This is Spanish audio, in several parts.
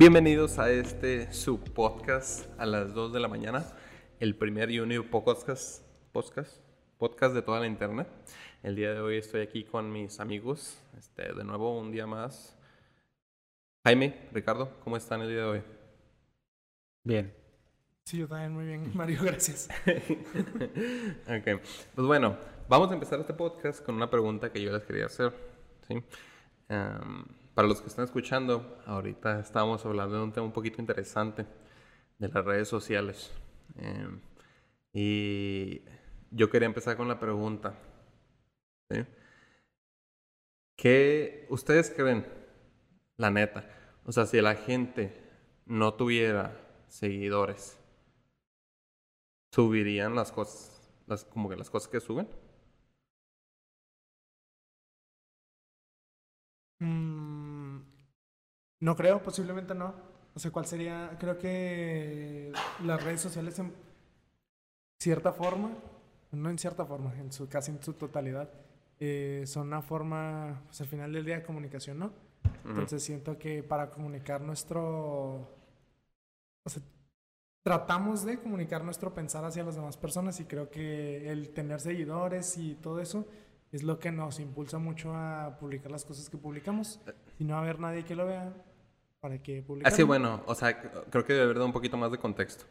Bienvenidos a este su podcast a las 2 de la mañana, el primer y único podcast, podcast, podcast de toda la internet. El día de hoy estoy aquí con mis amigos, este, de nuevo un día más. Jaime, Ricardo, ¿cómo están el día de hoy? Bien. Sí, yo también muy bien, Mario, gracias. ok, pues bueno, vamos a empezar este podcast con una pregunta que yo les quería hacer. ¿sí? Para los que están escuchando, ahorita estamos hablando de un tema un poquito interesante de las redes sociales. Em, y yo quería empezar con la pregunta. ¿Qué ustedes creen, la neta? O sea, si la gente no tuviera seguidores, ¿subirían las cosas, las, como que las cosas que suben? Mm, no creo, posiblemente no. No sé cuál sería. Creo que las redes sociales en cierta forma, no en cierta forma, en su, casi en su totalidad, eh, son una forma, pues al final del día, de comunicación, ¿no? Entonces siento que para comunicar nuestro... O sea, tratamos de comunicar nuestro pensar hacia las demás personas y creo que el tener seguidores y todo eso es lo que nos impulsa mucho a publicar las cosas que publicamos y no haber nadie que lo vea para que publicar. Así, bueno, o sea, creo que debe haber un poquito más de contexto.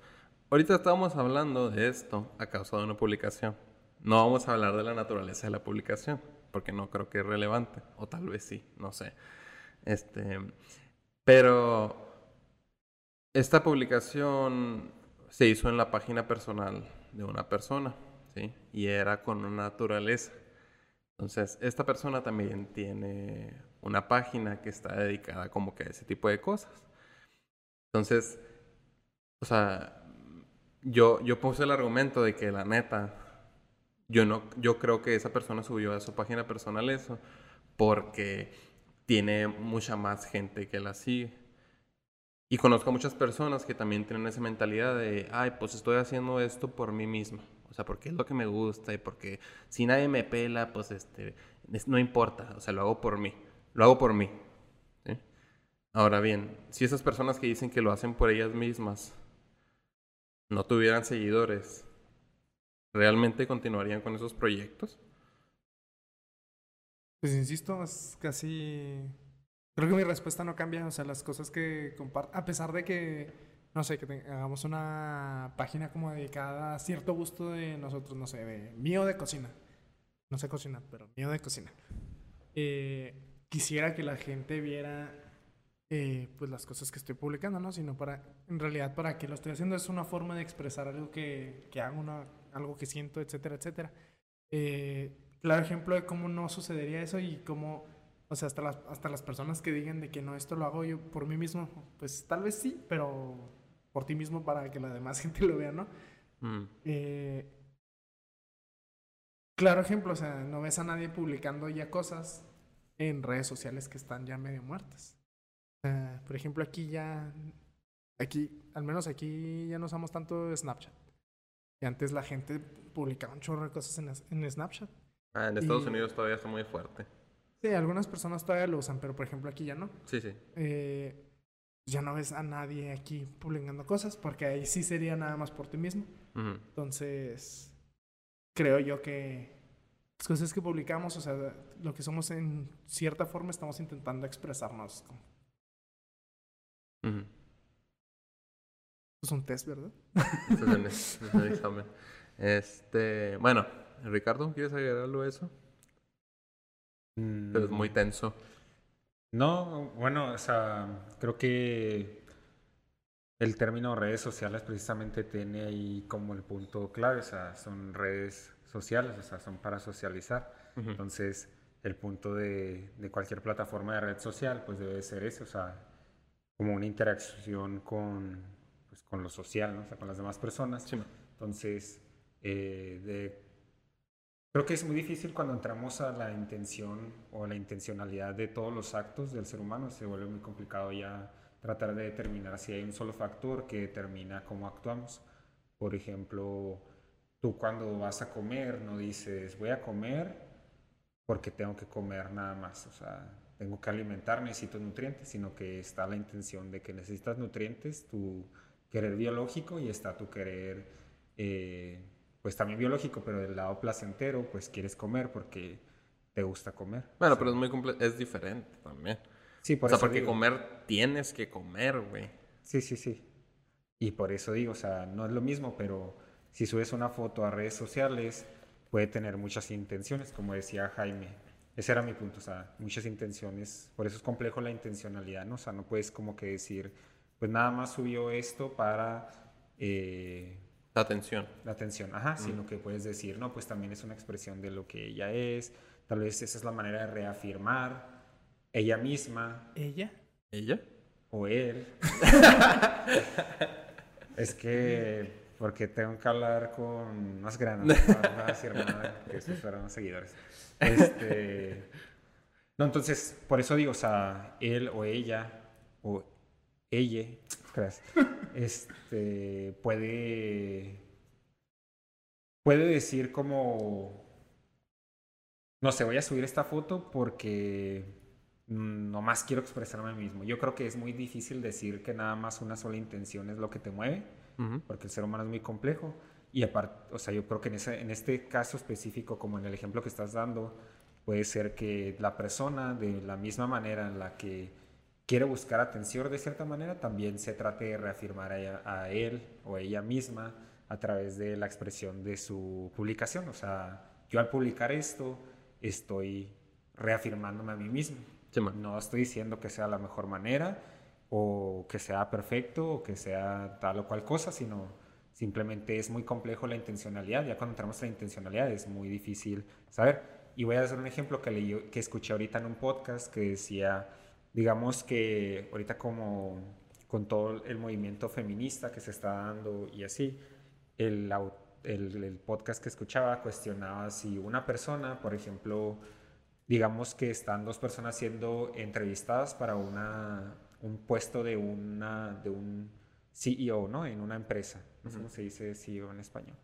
Ahorita estábamos hablando de esto a causa de una publicación. No vamos a hablar de la naturaleza de la publicación, porque no creo que es relevante, o tal vez sí, no sé. Este, pero esta publicación se hizo en la página personal de una persona, ¿sí? Y era con una naturaleza. Entonces, esta persona también tiene una página que está dedicada como que a ese tipo de cosas. Entonces, o sea, yo, yo puse el argumento de que la neta, yo, no, yo creo que esa persona subió a su página personal eso porque tiene mucha más gente que la sigue. Y conozco a muchas personas que también tienen esa mentalidad de, ay, pues estoy haciendo esto por mí misma. O sea, porque es lo que me gusta y porque si nadie me pela, pues este, no importa. O sea, lo hago por mí. Lo hago por mí. Ahora bien, si esas personas que dicen que lo hacen por ellas mismas no tuvieran seguidores, ¿realmente continuarían con esos proyectos? Pues insisto, es casi... Creo que mi respuesta no cambia. O sea, las cosas que comparto, a pesar de que no sé, que hagamos una página como dedicada a cierto gusto de nosotros, no sé, de mío de cocina. No sé cocinar, pero mío de cocina. Eh, quisiera que la gente viera eh, pues las cosas que estoy publicando, ¿no? Sino para, en realidad, para que lo estoy haciendo es una forma de expresar algo que, que hago, una, algo que siento, etcétera, etcétera. Eh, claro ejemplo de cómo no sucedería eso y cómo, o sea, hasta las, hasta las personas que digan de que no, esto lo hago yo por mí mismo, pues tal vez sí, pero por ti mismo para que la demás gente lo vea, ¿no? Mm. Eh, claro ejemplo, o sea, no ves a nadie publicando ya cosas en redes sociales que están ya medio muertas. por ejemplo, aquí ya, aquí, al menos aquí ya no usamos tanto Snapchat. Y antes la gente publicaba un chorro de cosas en, en Snapchat. Ah, en Estados Unidos todavía está muy fuerte. Sí, algunas personas todavía lo usan, pero por ejemplo aquí ya no. Sí, sí. Eh, ya no ves a nadie aquí publicando cosas, porque ahí sí sería nada más por ti mismo. Entonces, creo yo que las cosas que publicamos, o sea, lo que somos en cierta forma, estamos intentando expresarnos. Es un test, ¿verdad? es un examen. Este, bueno, Ricardo, ¿quieres agregar algo a eso? Pero es muy tenso. No, bueno, o sea, creo que el término redes sociales precisamente tiene ahí como el punto clave, o sea, son redes sociales, o sea, son para socializar. Entonces, el punto de, de, cualquier plataforma de red social, pues debe ser ese, o sea, como una interacción con, pues, con lo social, ¿no? O sea, con las demás personas. Entonces, eh, de Creo que es muy difícil cuando entramos a la intención o la intencionalidad de todos los actos del ser humano. Se vuelve muy complicado ya tratar de determinar si hay un solo factor que determina cómo actuamos. Por ejemplo, tú cuando vas a comer no dices voy a comer porque tengo que comer nada más. O sea, tengo que alimentar, necesito nutrientes, sino que está la intención de que necesitas nutrientes, tu querer biológico y está tu querer, eh, pues también biológico, pero del lado placentero, pues quieres comer porque te gusta comer. Bueno, pero es muy comple es diferente también. Sí, por o sea, eso porque digo. comer tienes que comer, güey. Sí, sí, sí. Y por eso digo, o sea, no es lo mismo, pero si subes una foto a redes sociales, puede tener muchas intenciones, como decía Jaime. Ese era mi punto, o sea, muchas intenciones. Por eso es complejo la intencionalidad, ¿no? O sea, no puedes como que decir, pues nada más subió esto para eh, La atención. la atención, ajá, sino que puedes decir, no, pues también es una expresión de lo que ella es, tal vez esa es la manera de reafirmar ella misma ¿Ella? ¿Ella? o él. es que, porque tengo que hablar con más granos, no voy a decir nada, que estos fueron los seguidores. Este, no, entonces, por eso digo, o sea, él o ella, o ella, este, puede, puede decir como, no sé, voy a subir esta foto porque nomás quiero expresarme a mí mismo. Yo creo que es muy difícil decir que nada más una sola intención es lo que te mueve, porque el ser humano es muy complejo. Y aparte, o sea, yo creo que en, ese, en este caso específico, como en el ejemplo que estás dando, puede ser que la persona, de la misma manera en la que quiere buscar atención de cierta manera, también se trate de reafirmar a, ella- a él o a ella misma a través de la expresión de su publicación. O sea, yo al publicar esto estoy reafirmándome a mí mismo. Sí. No estoy diciendo que sea la mejor manera o que sea perfecto o que sea tal o cual cosa, sino simplemente es muy complejo la intencionalidad. Ya cuando entramos en la intencionalidad es muy difícil saber. Y voy a hacer un ejemplo que, leí, que escuché ahorita en un podcast que decía, digamos que ahorita como con todo el movimiento feminista que se está dando y así, el, au- el, el podcast que escuchaba cuestionaba si una persona, por ejemplo, digamos que están dos personas siendo entrevistadas para una, un puesto de, una, de un CEO, ¿no? En una empresa. No sé cómo se dice CEO en español.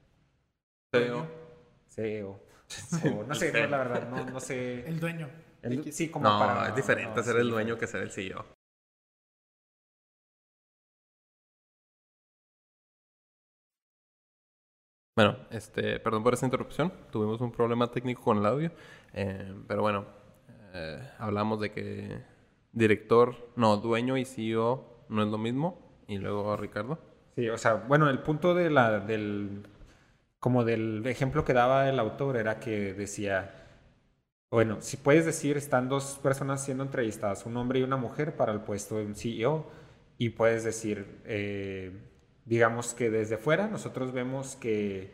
CEO. O no sé, no, la verdad, no, no sé. El dueño. El- sí, como No, para... es diferente no, ser sí, el dueño que ser el CEO. Bueno, este, perdón por esta interrupción. Tuvimos un problema técnico con el audio. eh, pero bueno, eh, hablamos de que director, no, dueño y CEO no es lo mismo. Y luego Ricardo. Sí, o sea, bueno, el punto de la, del, como del ejemplo que daba el autor era que decía, bueno, si puedes decir, están dos personas siendo entrevistadas, un hombre y una mujer para el puesto de un CEO, y puedes decir, eh, digamos que desde fuera nosotros vemos que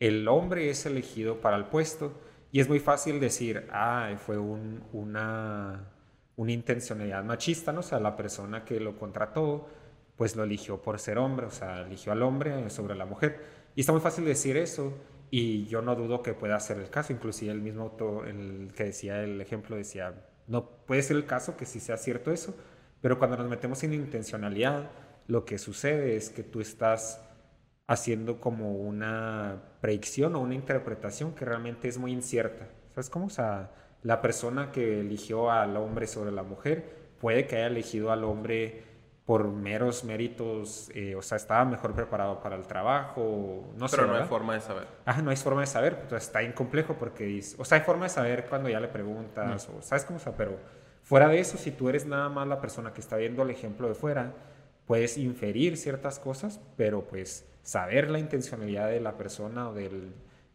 el hombre es elegido para el puesto, y es muy fácil decir, ah, fue un, una, intencionalidad machista, ¿no? O sea, la persona que lo contrató, pues lo eligió por ser hombre, o sea, eligió al hombre sobre la mujer. Y está muy fácil decir eso, y yo no dudo que pueda ser el caso, inclusive el mismo autor, el que decía el ejemplo, decía, no puede ser el caso que sí sea cierto eso, pero cuando nos metemos en intencionalidad, lo que sucede es que tú estás haciendo como una predicción o una interpretación que realmente es muy incierta. ¿Sabes cómo? O sea, la persona que eligió al hombre sobre la mujer puede que haya elegido al hombre por meros méritos, eh, o sea, estaba mejor preparado para el trabajo, no sé. pero no hay ¿verdad? forma de saber. Ajá, no hay forma de saber, entonces está incomplejo porque dice, o sea, hay forma de saber cuando ya le preguntas, o sabes cómo está, pero fuera de eso, si tú eres nada más la persona que está viendo el ejemplo de fuera, puedes inferir ciertas cosas, pero pues saber la intencionalidad de la persona o del,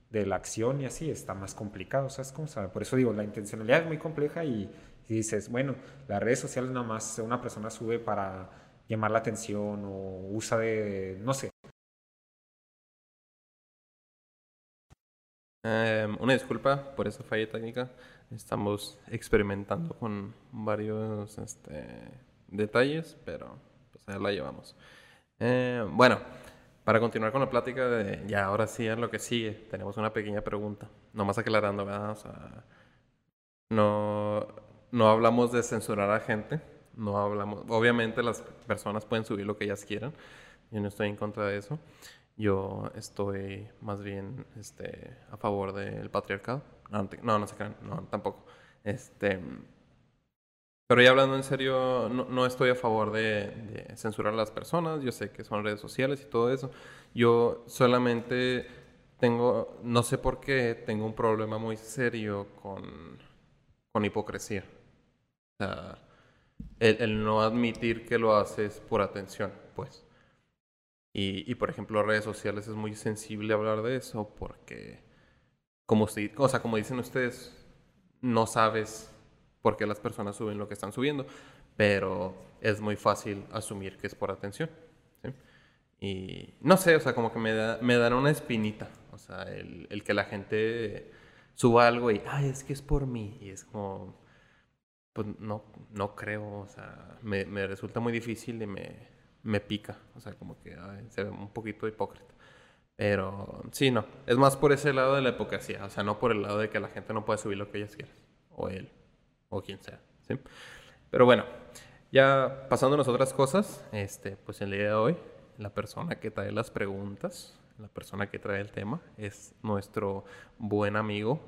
de la acción y así está más complicado, ¿sabes cómo sabe? Por eso digo, la intencionalidad es muy compleja y, y dices, bueno, las redes sociales nada más una persona sube para llamar la atención o usa de, no sé, Eh, una disculpa por esa falla técnica. Estamos experimentando con varios este, detalles, pero pues la llevamos. Eh, bueno, para continuar con la plática de ya ahora sí es lo que sigue, tenemos una pequeña pregunta. Nomás aclarando, ¿verdad? No, no hablamos de censurar a gente. No hablamos. Obviamente las personas pueden subir lo que ellas quieran. Yo no estoy en contra de eso. Yo estoy más bien este, a favor del patriarcado. No, no, no, se crean, no, tampoco. Este, Pero ya hablando en serio, no, no estoy a favor de, de, censurar a las personas. Yo sé que son redes sociales y todo eso. Yo solamente tengo, no sé por qué, tengo un problema muy serio con, con hipocresía. O sea, el, no admitir que lo haces por atención, pues. Y, y, por ejemplo, redes sociales es muy sensible hablar de eso porque, como, si, o sea, como dicen ustedes, no sabes por qué las personas suben lo que están subiendo, pero es muy fácil asumir que es por atención. Y no sé, o sea, como que me, da, me dan una espinita, o sea, el, el que la gente suba algo y, ay, es que es por mí, y es como, pues no, no creo, o sea, me, me resulta muy difícil y me, me pica, o sea, como que se ve un poquito hipócrita. Pero sí, no, es más por ese lado de la hipocresía, o sea, no por el lado de que la gente no puede subir lo que ellas quieran, o él, o quien sea, ¿sí? Pero bueno, ya pasando a otras cosas, este, pues el día de hoy, la persona que trae las preguntas, la persona que trae el tema, es nuestro buen amigo,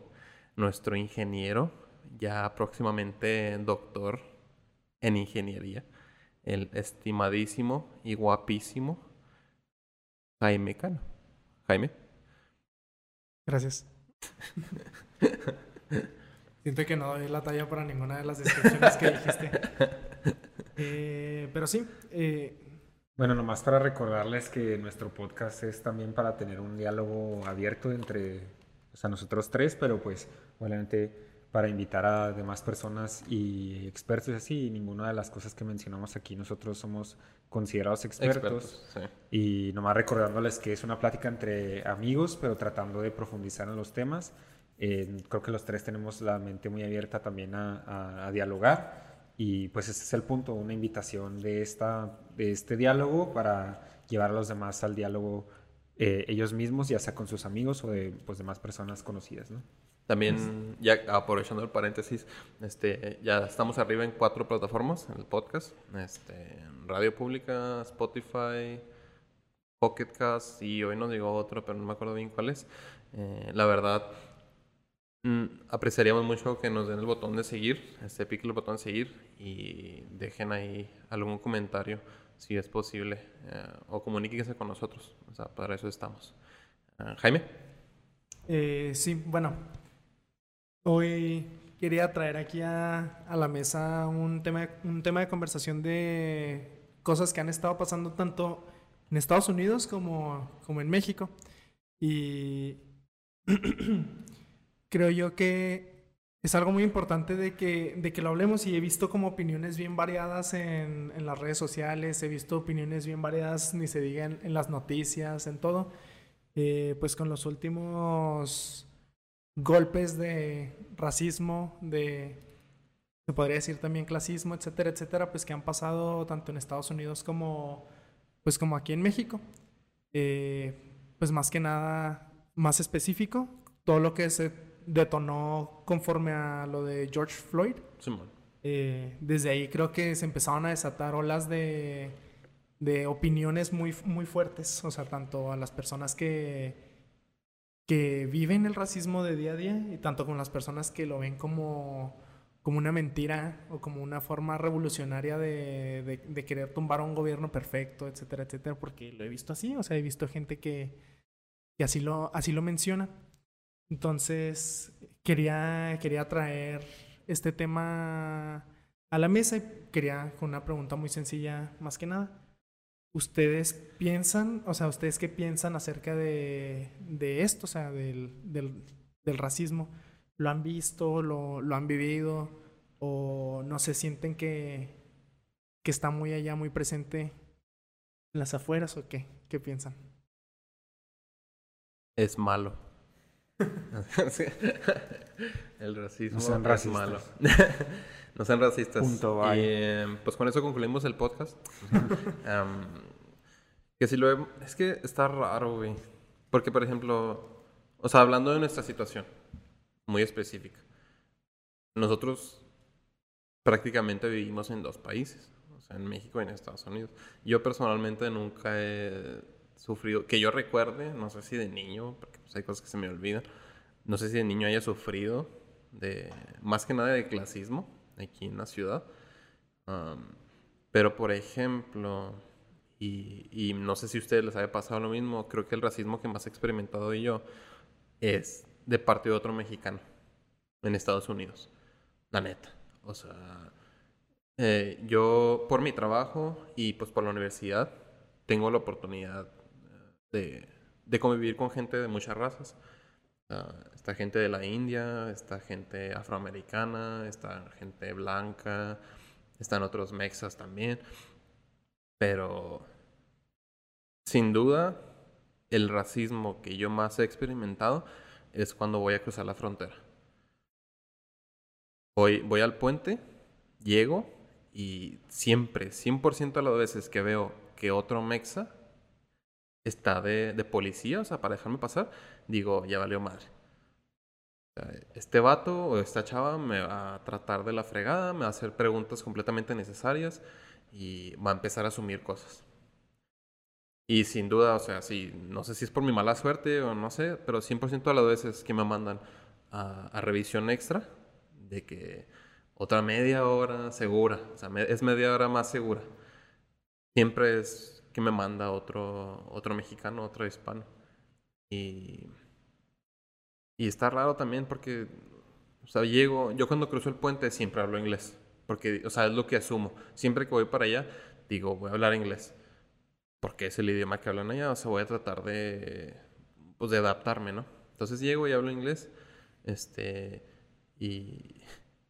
nuestro ingeniero, ya próximamente doctor en ingeniería, el estimadísimo y guapísimo Jaime Cano. Jaime. Gracias. Siento que no doy la talla para ninguna de las descripciones que dijiste. Eh, pero sí. Eh... Bueno, nomás para recordarles que nuestro podcast es también para tener un diálogo abierto entre o sea, nosotros tres, pero pues obviamente para invitar a demás personas y expertos y así. Y ninguna de las cosas que mencionamos aquí nosotros somos considerados expertos. expertos sí. Y nomás recordándoles que es una plática entre amigos, pero tratando de profundizar en los temas. Eh, creo que los tres tenemos la mente muy abierta también a, a, a, dialogar. Y pues ese es el punto, una invitación de, esta, de este diálogo para llevar a los demás al diálogo eh, ellos mismos, ya sea con sus amigos o de pues, demás personas conocidas. ¿no? También, ya aprovechando el paréntesis, este, ya estamos arriba en cuatro plataformas en el podcast. Este, Radio Pública, Spotify, Pocket Cast y hoy nos digo otro, pero no me acuerdo bien cuál es. Eh, la verdad, mm, apreciaríamos mucho que nos den el botón de seguir, este, pique el botón de seguir y dejen ahí algún comentario si es posible eh, o comuníquense con nosotros. O sea, para eso estamos. Uh, Jaime. Eh, sí, bueno, Hoy quería traer aquí a, a, la mesa un tema, un tema de conversación de cosas que han estado pasando tanto en Estados Unidos como, como en México. Y creo yo que es algo muy importante de que, de que lo hablemos y he visto como opiniones bien variadas en, en las redes sociales, he visto opiniones bien variadas, ni se diga en, las noticias, en todo. Eh, pues con los últimos golpes de racismo, de, se podría decir también clasismo, etcétera, etcétera, pues que han pasado tanto en Estados Unidos como, pues como aquí en México. Eh, pues más que nada, más específico, todo lo que se detonó conforme a lo de George Floyd. Sí, eh, desde ahí creo que se empezaron a desatar olas de, de opiniones muy, muy fuertes, o sea, tanto a las personas que que viven el racismo de día a día y tanto con las personas que lo ven como, como una mentira o como una forma revolucionaria de, de, querer tumbar a un gobierno perfecto, etcétera, etcétera, porque lo he visto así, o sea, he visto gente que, que así, lo, así lo menciona. Entonces, quería, quería traer este tema a la mesa y quería con una pregunta muy sencilla, más que nada. ¿Ustedes piensan, o sea, ustedes qué piensan acerca de, de esto, o sea, del, del, del, racismo? ¿Lo han visto, lo, lo han vivido o no se sienten que, que está muy allá, muy presente en las afueras o qué? ¿Qué piensan? Es malo. El racismo no es malo. no sean racistas. Punto, y eh, pues con eso concluimos el podcast. um, que si lo he... Es que está raro, güey. Porque, por ejemplo, o sea, hablando de nuestra situación, muy específica. Nosotros prácticamente vivimos en dos países, o sea, en México y en Estados Unidos. Yo personalmente nunca he sufrido, que yo recuerde, no sé si de niño, porque pues, hay cosas que se me olvidan, no sé si de niño haya sufrido de, más que nada de clasismo aquí en la ciudad. pero, por ejemplo, y, y, no sé si a ustedes les haya pasado lo mismo, creo que el racismo que más he experimentado yo es de parte de otro mexicano en Estados Unidos. La neta. O sea, eh, yo por mi trabajo y pues por la universidad tengo la oportunidad de, de convivir con gente de muchas razas. Esta gente de la India, esta gente afroamericana, esta gente blanca, están otros mexas también. Pero sin duda, el racismo que yo más he experimentado es cuando voy a cruzar la frontera. Voy, voy al puente, llego y siempre, 100% de las veces que veo que otro mexa está de, de, policía, o sea, para dejarme pasar, digo, ya valió madre. Este vato o esta chava me va a tratar de la fregada, me va a hacer preguntas completamente necesarias y va a empezar a asumir cosas. Y sin duda, o sea, sí, no sé si es por mi mala suerte o no sé, pero 100% de las veces que me mandan a, revisión extra, de que otra media hora segura, o sea, es media hora más segura, siempre es que me manda otro, otro mexicano, otro hispano. Y, y está raro también porque, o sea, llego, yo cuando cruzo el puente siempre hablo inglés, porque, o sea, es lo que asumo. Siempre que voy para allá, digo, voy a hablar inglés porque es el idioma que hablan allá, o sea, voy a tratar de, pues, de adaptarme, ¿no? Entonces llego y hablo inglés, este, y,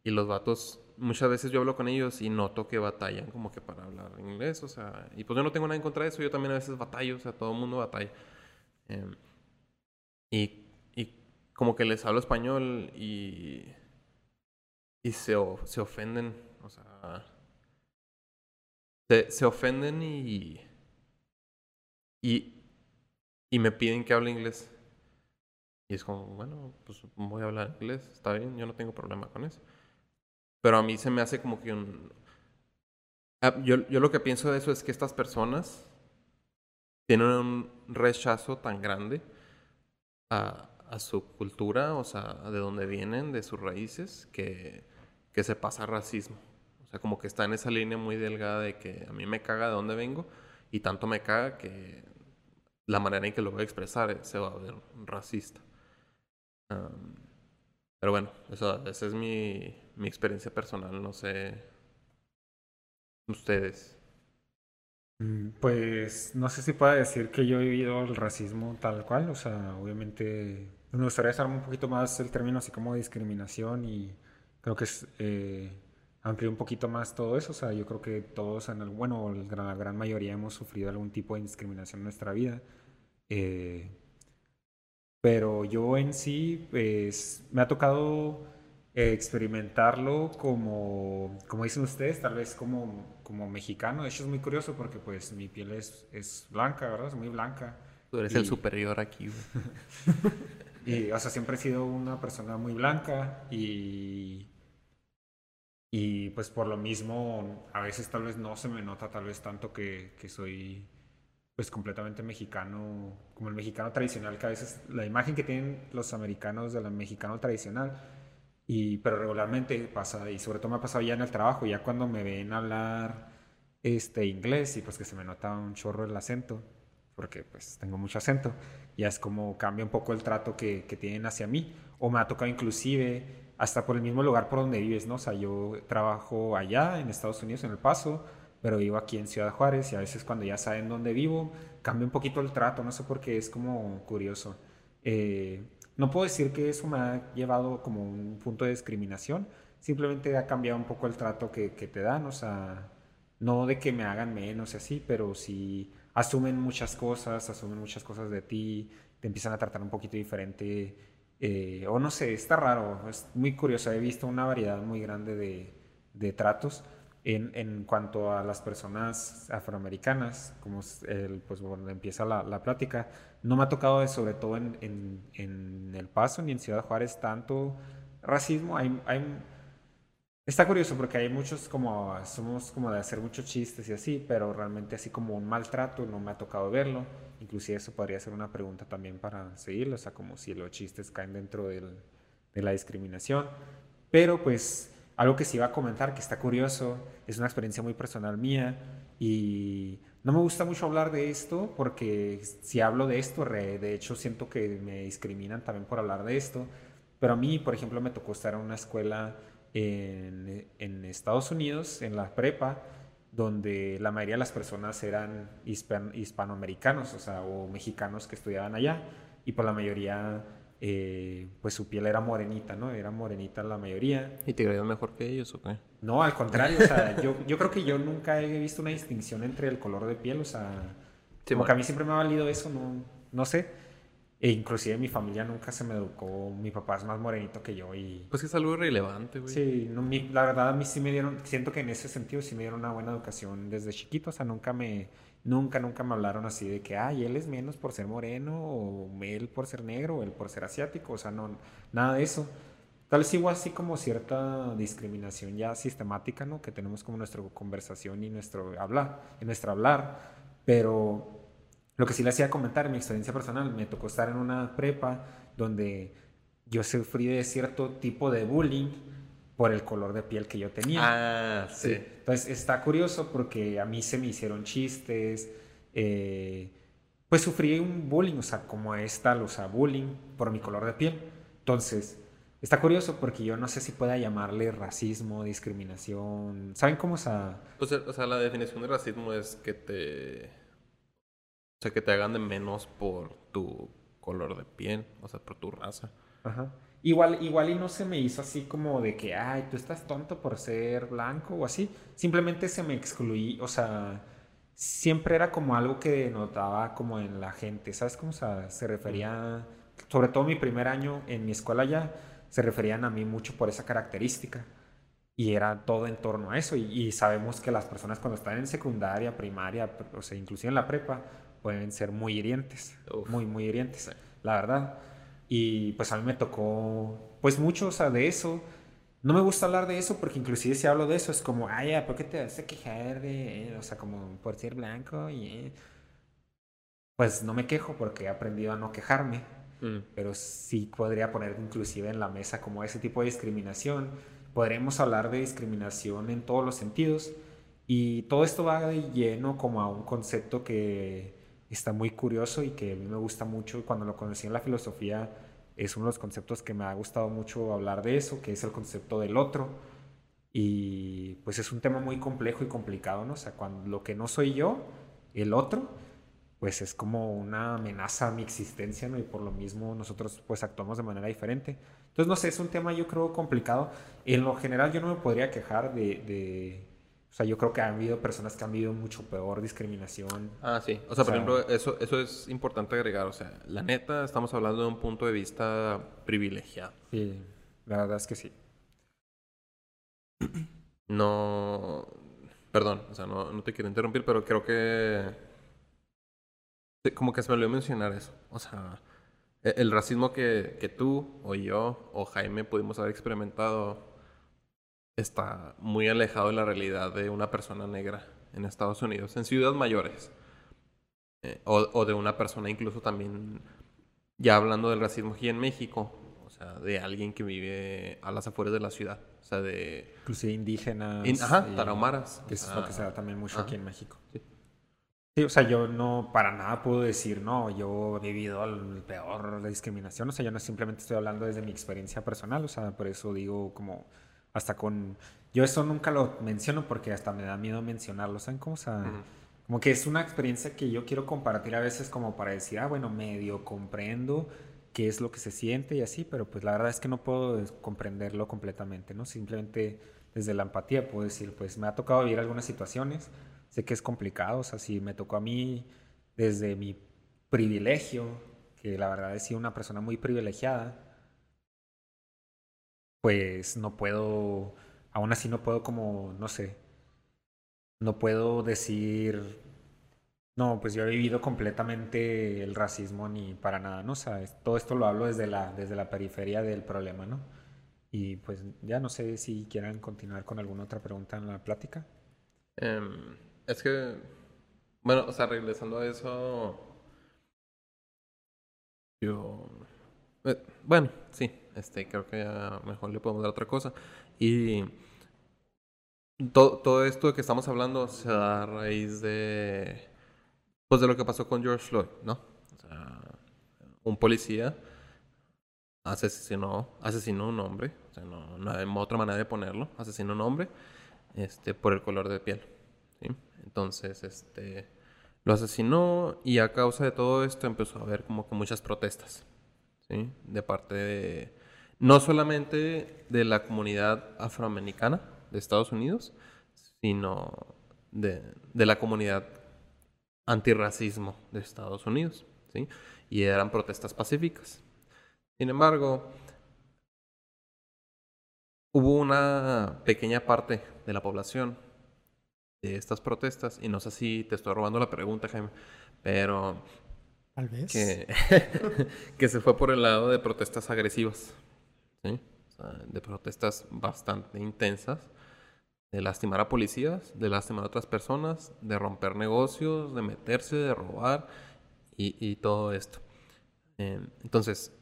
y los vatos, muchas veces yo hablo con ellos y noto que batallan como que para hablar inglés, o sea, y pues yo no tengo nada en contra de eso, yo también a veces batallo, o sea, todo el mundo batalla. Y, y como que les hablo español y, y se, se ofenden, o sea, se, se ofenden y y, y me piden que hable inglés. Y es como, bueno, pues voy a hablar inglés, está bien, yo no tengo problema con eso. Pero a mí se me hace como que un... Ah, yo, yo lo que pienso de eso es que estas personas tienen un rechazo tan grande a, a su cultura, o sea, de dónde vienen, de sus raíces, que, que se pasa racismo. O sea, como que está en esa línea muy delgada de que a mí me caga de dónde vengo y tanto me caga que la manera en que lo voy a expresar se va a ver racista. pero bueno, eso, esa es mi, mi experiencia personal, no sé ustedes. Mm, pues no sé si puedo decir que yo he vivido el racismo tal cual, o sea, obviamente me gustaría usar un poquito más el término así como discriminación y creo que es eh, ampliar un poquito más todo eso, o sea, yo creo que todos, en el, bueno, la gran mayoría hemos sufrido algún tipo de discriminación en nuestra vida. Eh, pero yo en sí, pues me ha tocado experimentarlo como, como dicen ustedes, tal vez como, como mexicano. De hecho es muy curioso porque pues mi piel es, es blanca, ¿verdad? Es muy blanca. Tú eres el superior aquí. y, o sea, siempre he sido una persona muy blanca y... Y pues por lo mismo, a veces tal vez no se me nota tal vez tanto que, que soy pues completamente mexicano, como el mexicano tradicional, que a veces la imagen que tienen los americanos del mexicano tradicional, y, pero regularmente pasa, y sobre todo me ha pasado ya en el trabajo, ya cuando me ven hablar este inglés y pues que se me nota un chorro el acento, porque pues tengo mucho acento, ya es como cambia un poco el trato que, que tienen hacia mí, o me ha tocado inclusive hasta por el mismo lugar por donde vives, ¿no? O sea, yo trabajo allá en Estados Unidos, en El Paso, pero vivo aquí en Ciudad Juárez y a veces cuando ya saben dónde vivo, cambia un poquito el trato, no sé por qué, es como curioso. Eh, no puedo decir que eso me ha llevado como un punto de discriminación, simplemente ha cambiado un poco el trato que, que te dan, o sea, no de que me hagan menos y así, pero si asumen muchas cosas, asumen muchas cosas de ti, te empiezan a tratar un poquito diferente, eh, o no sé, está raro, es muy curioso, he visto una variedad muy grande de, de tratos en, en, cuanto a las personas afroamericanas, como el, pues cuando empieza la, la, plática, no me ha tocado, sobre todo en, en, en, El Paso ni en Ciudad Juárez, tanto racismo. Hay, hay, está curioso porque hay muchos como, somos como de hacer muchos chistes y así, pero realmente así como un maltrato no me ha tocado verlo. Inclusive eso podría ser una pregunta también para seguirlo, o sea, como si los chistes caen dentro del, de la discriminación. Pero pues Algo que sí iba a comentar, que está curioso, es una experiencia muy personal mía y no me gusta mucho hablar de esto porque si hablo de esto, de hecho siento que me discriminan también por hablar de esto, pero a mí, por ejemplo, me tocó estar en una escuela en, en Estados Unidos, en la prepa, donde la mayoría de las personas eran hispanoamericanos, o sea, o mexicanos que estudiaban allá, y por la mayoría, eh, pues su piel era morenita, ¿no? Era morenita la mayoría. ¿Y te creías mejor que ellos o qué? No, al contrario, o sea, yo, yo creo que yo nunca he visto una distinción entre el color de piel, o sea, como que a mí siempre me ha valido eso, no, no sé. E inclusive mi familia nunca se me educó. Mi papá es más morenito que yo y... Pues es algo irrelevante, güey. Sí, no, la verdad a mí sí me dieron... Siento que en ese sentido sí me dieron una buena educación desde chiquito. O sea, nunca me... Nunca, nunca me hablaron así de que, ay, él es menos por ser moreno, o él por ser negro, o él por ser asiático. O sea, no, nada de eso. Tal vez igual así como cierta discriminación ya sistemática, ¿no? Que tenemos como nuestra conversación y nuestro hablar, en nuestro hablar. Pero lo que sí le hacía comentar, en mi experiencia personal, me tocó estar en una prepa donde yo sufrí de cierto tipo de bullying por el color de piel que yo tenía. Ah, sí. Entonces está curioso porque a mí se me hicieron chistes, eh, pues sufrí un bullying, o sea, como esta, o sea, bullying por mi color de piel. Entonces, está curioso porque yo no sé si pueda llamarle racismo, discriminación. ¿Saben cómo es a... o sea, la definición de racismo es que te o sea, que te hagan de menos por tu color de piel, o sea, por tu raza. Ajá. Igual, igual y no se me hizo así como de que, ay, tú estás tonto por ser blanco o así. Simplemente se me excluí, o sea, siempre era como algo que notaba como en la gente, ¿sabes cómo se refería? Sobre todo mi primer año en mi escuela ya, se referían a mí mucho por esa característica. Y era todo en torno a eso. Y, y sabemos que las personas cuando están en secundaria, primaria, o sea, inclusive en la prepa, pueden ser muy hirientes, muy, muy hirientes, la verdad. Y pues a mí me tocó, pues mucho, o sea, de eso. No me gusta hablar de eso porque inclusive si hablo de eso es como, ay, ¿por qué te vas a quejar de, o sea, como por ser blanco? Y, eh". Pues no me quejo porque he aprendido a no quejarme, mm. pero sí podría poner inclusive en la mesa como ese tipo de discriminación. Podremos hablar de discriminación en todos los sentidos y todo esto va de lleno como a un concepto que está muy curioso y que a mí me gusta mucho. Cuando lo conocí en la filosofía, es uno de los conceptos que me ha gustado mucho hablar de eso, que es el concepto del otro. Y pues es un tema muy complejo y complicado, ¿no? O sea, cuando lo que no soy yo, el otro, pues es como una amenaza a mi existencia, ¿no? Y por lo mismo nosotros pues actuamos de manera diferente. Entonces, no sé, es un tema yo creo complicado. En lo general yo no me podría quejar de o sea, yo creo que ha habido personas que han vivido mucho peor discriminación. Ah, sí. O sea, por ejemplo, eso, eso es importante agregar. O sea, la neta, estamos hablando de un punto de vista privilegiado. Sí, la verdad es que sí. No. Perdón, o sea, no, no te quiero interrumpir, pero creo que. Como que se me olvidó mencionar eso. O sea, e, el racismo que, que tú, o yo, o Jaime pudimos haber experimentado está muy alejado de la realidad de una persona negra en Estados Unidos, en ciudades mayores. Eh, o, de una persona incluso también, ya hablando del racismo aquí en México, o sea, de alguien que vive a las afueras de la ciudad. O sea, de... Inclusive indígenas. ajá, tarahumaras. Que es lo que se da también mucho aquí en México. Sí. Sí, o sea, yo no para nada puedo decir, no, yo he vivido el peor de discriminación, o sea, yo no simplemente estoy hablando desde mi experiencia personal, o sea, por eso digo como hasta con... Yo eso nunca lo menciono porque hasta me da miedo mencionarlo, ¿saben cómo? O como que es una experiencia que yo quiero compartir a veces como para decir, ah, bueno, medio comprendo qué es lo que se siente y así, pero pues la verdad es que no puedo comprenderlo completamente, ¿no? Simplemente desde la empatía puedo decir, pues me ha tocado vivir algunas situaciones, sé que es complicado, o sea, si me tocó a mí desde mi privilegio, que la verdad he sido una persona muy privilegiada, pues no puedo, aún así no puedo como, no sé, no puedo decir, no, pues yo he vivido completamente el racismo ni para nada, ¿no? O sea, todo esto lo hablo desde la, desde la periferia del problema, ¿no? Y pues ya no sé si quieran continuar con alguna otra pregunta en la plática. Em, es que, bueno, o sea, regresando a eso, yo, eh, bueno, sí, Este, creo que mejor le podemos dar otra cosa. Y todo, esto que estamos hablando se da a raíz de, pues de lo que pasó con George Floyd, ¿no? Un policía asesinó, asesinó un hombre, o sea, no, no hay otra manera de ponerlo, asesinó un hombre, este, por el color de piel, ¿sí? Entonces, este, lo asesinó y a causa de todo esto empezó a haber como que muchas protestas, ¿sí? De parte de, no solamente de la comunidad afroamericana de Estados Unidos, sino de, de la comunidad antirracismo de Estados Unidos, ¿sí? Y eran protestas pacíficas. Sin embargo, hubo una pequeña parte de la población de estas protestas, y no sé si te estoy robando la pregunta, Jaime, pero Tal vez. que, que se fue por el lado de protestas agresivas, de protestas bastante intensas, de lastimar a policías, de lastimar a otras personas, de romper negocios, de meterse, de robar y, todo esto. Eh, entonces,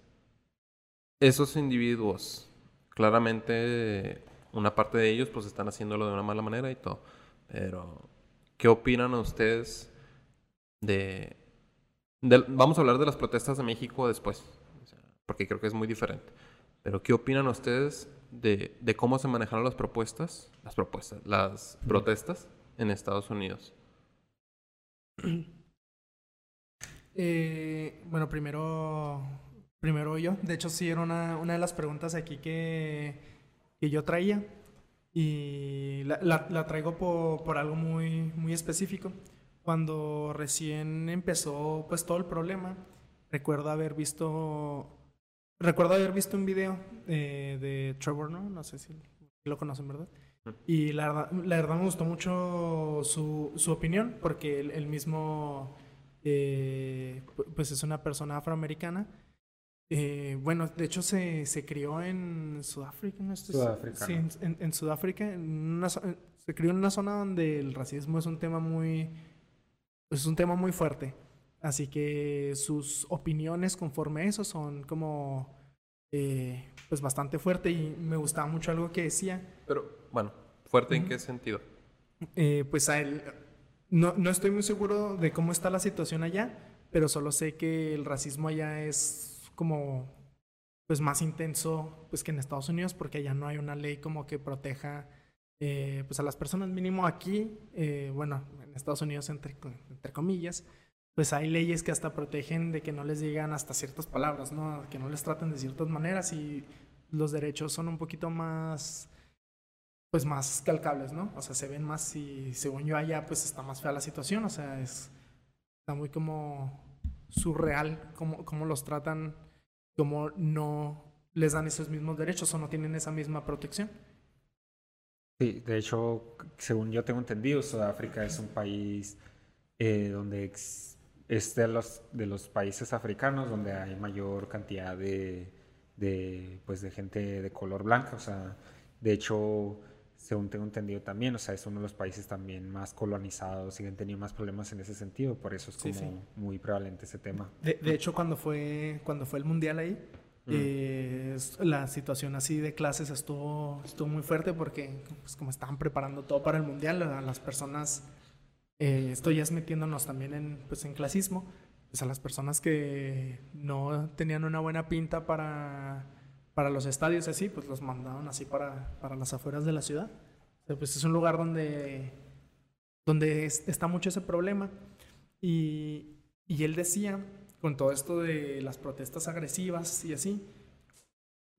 esos individuos, claramente una parte de ellos pues están haciéndolo de una mala manera y todo, pero ¿qué opinan ustedes de, vamos a hablar de las protestas de México después, porque creo que es muy diferente, pero ¿qué opinan ustedes de, de cómo se manejaron las propuestas, las propuestas, las protestas en Estados Unidos? Eh, bueno, primero, primero yo. De hecho, sí era una, una de las preguntas aquí que, que yo traía. Y la, la- la traigo por, por algo muy, muy específico. Cuando recién empezó pues todo el problema, recuerdo haber visto, recuerdo haber visto un video eh, de Trevor, ¿no? No sé si lo conocen, ¿verdad? Y la verdad, la verdad me gustó mucho su, su opinión, porque él, él mismo eh, pu- pues es una persona afroamericana. Eh, bueno, de hecho se, se crió en Sudáfrica, ¿no? Sudáfrica, Sí, en, en- Sudáfrica, en una se crió en una zona donde el racismo es un tema muy, es un tema muy fuerte. Así que sus opiniones conforme a eso son como, eh, pues bastante fuerte y me gustaba mucho algo que decía. Pero, bueno, ¿fuerte en qué sentido? Eh, pues a él, no, no estoy muy seguro de cómo está la situación allá, pero solo sé que el racismo allá es como pues más intenso pues que en Estados Unidos porque allá no hay una ley como que proteja eh, pues a las personas mínimo aquí eh, bueno en Estados Unidos entre, entre comillas pues hay leyes que hasta protegen de que no les digan hasta ciertas palabras no que no les traten de ciertas maneras y los derechos son un poquito más pues más calcables, ¿no? O sea, se ven más y según yo allá pues está más fea la situación, o sea, es está muy como surreal cómo, cómo los tratan, cómo no les dan esos mismos derechos o no tienen esa misma protección. Sí, de hecho, según yo tengo entendido, Sudáfrica es un país eh, donde es de los, de los países africanos donde hay mayor cantidad de, de, pues, de gente de color blanca. O sea, de hecho, según tengo entendido también, o sea, es uno de los países también más colonizados y han tenido más problemas en ese sentido. Por eso es como sí. muy prevalente ese tema. De, de hecho, cuando fue, cuando fue el mundial ahí, eh, la situación así de clases estuvo, estuvo muy fuerte porque pues, como estaban preparando todo para el mundial, a las personas, eh, esto ya es metiéndonos también en, pues, en clasismo, pues a las personas que no tenían una buena pinta para, para los estadios así, pues los mandaban así para, para las afueras de la ciudad. Pues es un lugar donde, donde es- está mucho ese problema. Y, y él decía, con todo esto de las protestas agresivas y así,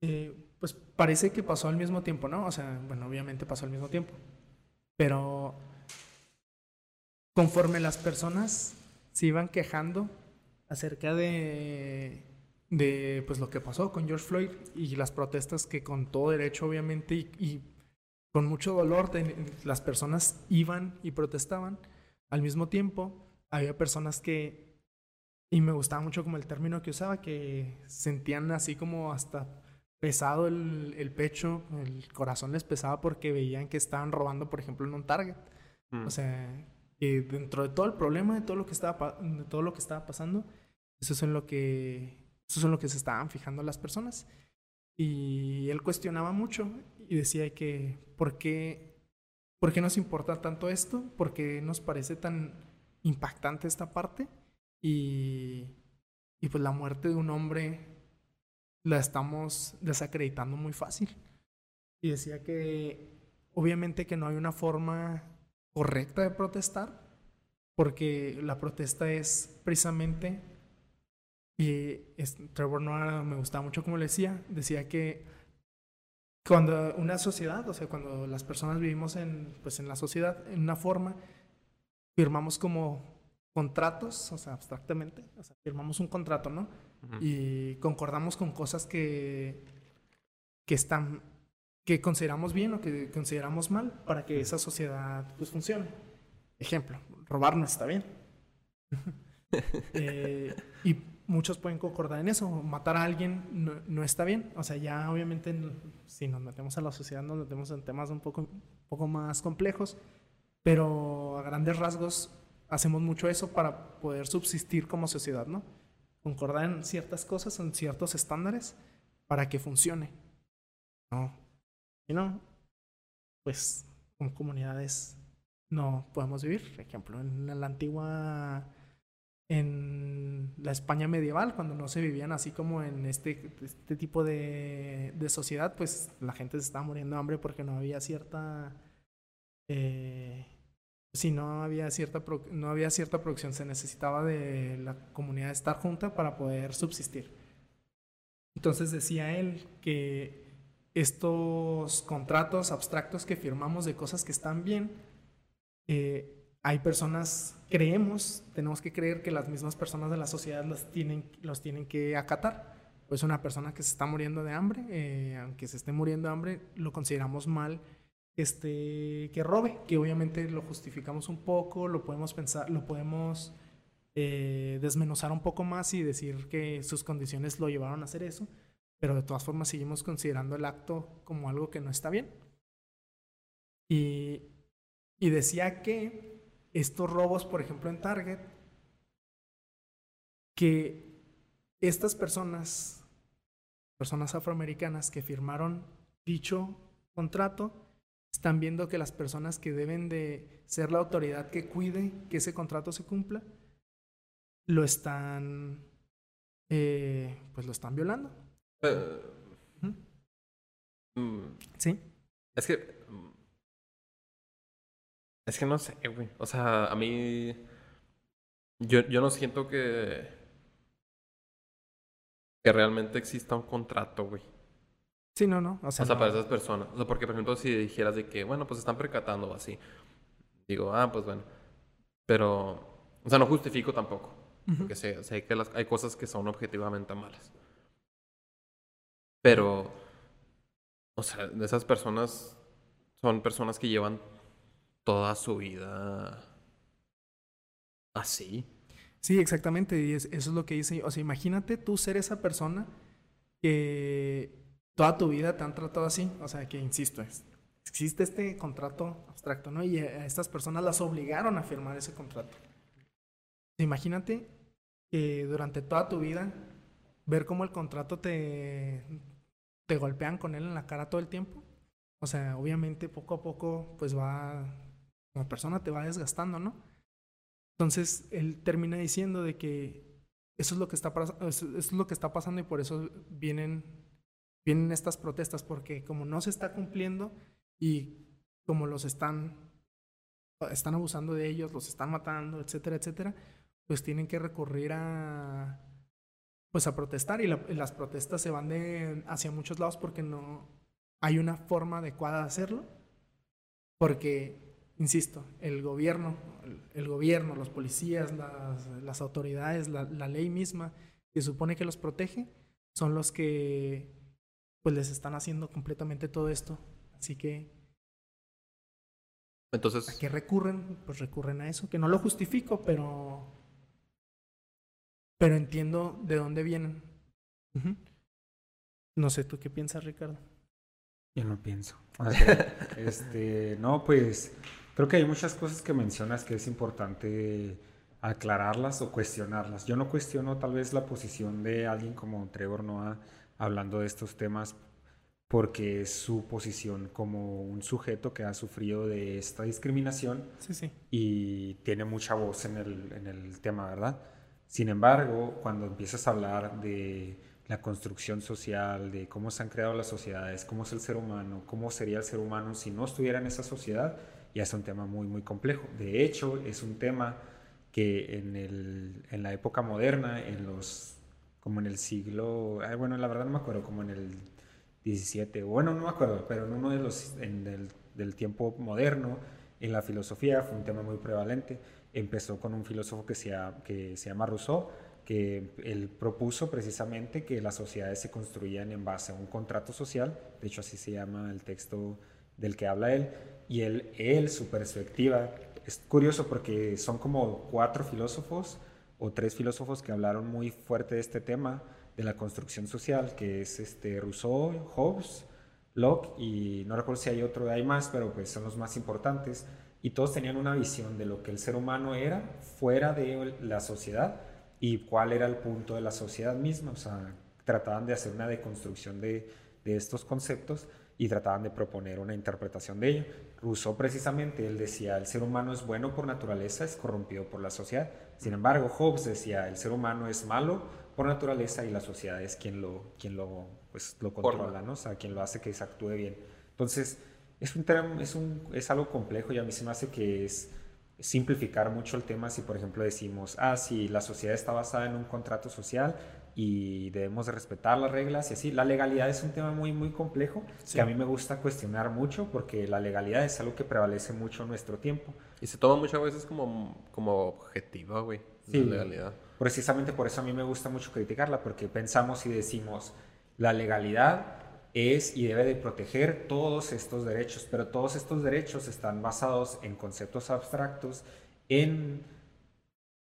eh, pues parece que pasó al mismo tiempo, ¿no? O sea, bueno, obviamente pasó al mismo tiempo. Pero conforme las personas se iban quejando acerca de, de pues lo que pasó con George Floyd y las protestas que con todo derecho obviamente y, y con mucho dolor de- las personas iban y protestaban al mismo tiempo había personas que y me gustaba mucho como el término que usaba que sentían así como hasta pesado el, el pecho el corazón les pesaba porque veían que estaban robando por ejemplo en un Target Mm. o sea, dentro de todo el problema, de todo lo que estaba, de todo lo que estaba pasando, eso es en lo que, eso es en lo que se estaban fijando las personas. Y él cuestionaba mucho y decía que, ¿por qué, ¿por qué nos importa tanto esto? ¿Por qué nos parece tan impactante esta parte? Y, y pues la muerte de un hombre la estamos desacreditando muy fácil. Y decía que obviamente que no hay una forma correcta de protestar, porque la protesta es precisamente, y Trevor Noah me gustaba mucho como le decía, decía que cuando una sociedad, o sea, cuando las personas vivimos en, pues en la sociedad, en una forma, firmamos como contratos, o sea, abstractamente, o sea, firmamos un contrato, ¿no? Y concordamos con cosas que, que están, que consideramos bien o que consideramos mal para que esa sociedad pues funcione. Ejemplo, robar no está bien. Eh, y muchos pueden concordar en eso. Matar a alguien no, está bien. O sea, ya obviamente si nos metemos a la sociedad nos metemos en temas un poco, un poco más complejos. Pero a grandes rasgos hacemos mucho eso para poder subsistir como sociedad, ¿no? Concordar en ciertas cosas, en ciertos estándares, para que funcione. No. Y no, pues como comunidades no podemos vivir. Por ejemplo, en la antigua, en la España medieval, cuando no se vivían así como en este, este tipo de, de sociedad, pues la gente se estaba muriendo de hambre porque no había cierta... Eh, si no había cierta no había cierta producción, se necesitaba de la comunidad estar junta para poder subsistir. Entonces decía él que estos contratos abstractos que firmamos de cosas que están bien, eh, hay personas, creemos, tenemos que creer que las mismas personas de la sociedad los tienen, los tienen que acatar. Pues una persona que se está muriendo de hambre, eh, aunque se esté muriendo de hambre, lo consideramos mal este, que robe, que obviamente lo justificamos un poco, lo podemos pensar, lo podemos eh, desmenuzar un poco más y decir que sus condiciones lo llevaron a hacer eso, pero de todas formas seguimos considerando el acto como algo que no está bien. Y, y decía que estos robos, por ejemplo, en Target, que estas personas, personas afroamericanas que firmaron dicho contrato, están viendo que las personas que deben de ser la autoridad que cuide que ese contrato se cumpla, lo están, eh, pues lo están violando. Mm, sí. Es que... Mm, es que no sé, güey. O sea, a mí... Yo, yo no siento que... Que realmente exista un contrato, güey. Sí, no, no. O sea, para esas personas. O sea, porque, por ejemplo, si dijeras de que, bueno, pues están percatando o así. Digo, ah, pues bueno. Pero, o sea, no justifico tampoco. Porque sé, sé que las, hay cosas que son objetivamente malas. Pero, o sea, esas personas son personas que llevan toda su vida así. Sí, exactamente. Y eso es lo que dice. O sea, imagínate tú ser esa persona que toda tu vida te han tratado así. O sea, que insisto, existe este contrato abstracto, ¿no? Y a estas personas las obligaron a firmar ese contrato. Imagínate que durante toda tu vida ver cómo el contrato te, te golpean con él en la cara todo el tiempo. O sea, obviamente poco a poco, pues va, como persona te va desgastando, ¿no? Entonces, él termina diciendo de que eso es lo que está, eso es lo que está pasando y por eso vienen vienen estas protestas porque como no se está cumpliendo y como los están están abusando de ellos, los están matando, etcétera, etcétera, pues tienen que recurrir a pues a protestar y, las protestas se van de hacia muchos lados porque no hay una forma adecuada de hacerlo. Porque insisto, el gobierno, el, gobierno, los policías, las, las autoridades, la, la ley misma que supone que los protege, son los que pues les están haciendo completamente todo esto. Así que... Entonces... ¿A qué recurren? Pues recurren a eso, que no lo justifico, pero... Pero entiendo de dónde vienen. No sé, ¿tú qué piensas, Ricardo? Yo no pienso. este, no, pues creo que hay muchas cosas que mencionas que es importante aclararlas o cuestionarlas. Yo no cuestiono tal vez la posición de alguien como Trevor Noah hablando de estos temas porque es su posición como un sujeto que ha sufrido de esta discriminación Sí, sí. y tiene mucha voz en el, en el tema, ¿verdad? Sin embargo, cuando empiezas a hablar de la construcción social, de cómo se han creado las sociedades, cómo es el ser humano, cómo sería el ser humano si no estuviera en esa sociedad, ya es un tema muy, muy complejo. De hecho, es un tema que en, el, en la época moderna, en los, como en el siglo, ay, bueno, la verdad no me acuerdo, como en el 17, bueno, no me acuerdo, pero en uno de los, del tiempo moderno, en la filosofía fue un tema muy prevalente. Empezó con un filósofo que se, que se llama Rousseau, que él propuso precisamente que las sociedades se construían en base a un contrato social, de hecho así se llama el texto del que habla él, y él, su perspectiva, es curioso porque son como cuatro filósofos o tres filósofos que hablaron muy fuerte de este tema, de la construcción social, que es este Rousseau, Hobbes, Locke y no recuerdo si hay otro, hay más, pero pues son los más importantes. Y todos tenían una visión de lo que el ser humano era fuera de la sociedad y cuál era el punto de la sociedad misma. O sea, trataban de hacer una deconstrucción de, de estos conceptos y trataban de proponer una interpretación de ello. Rousseau precisamente, él decía, el ser humano es bueno por naturaleza, es corrompido por la sociedad. Sin embargo, Hobbes decía, el ser humano es malo por naturaleza y la sociedad es quien lo, quien lo, pues, lo controla, ¿no? O sea, quien lo hace que se actúe bien. Entonces, es, un, es, un, es algo complejo y a mí se me hace que es simplificar mucho el tema si, por ejemplo, decimos, ah, si la sociedad está basada en un contrato social y debemos de respetar las reglas y así. La legalidad es un tema muy, muy complejo que a mí me gusta cuestionar mucho porque la legalidad es algo que prevalece mucho en nuestro tiempo. Y se toma muchas veces como, como objetiva, güey, sí. la legalidad. Precisamente por eso a mí me gusta mucho criticarla porque pensamos y decimos, la legalidad es y debe de proteger todos estos derechos, pero todos estos derechos están basados en conceptos abstractos, en,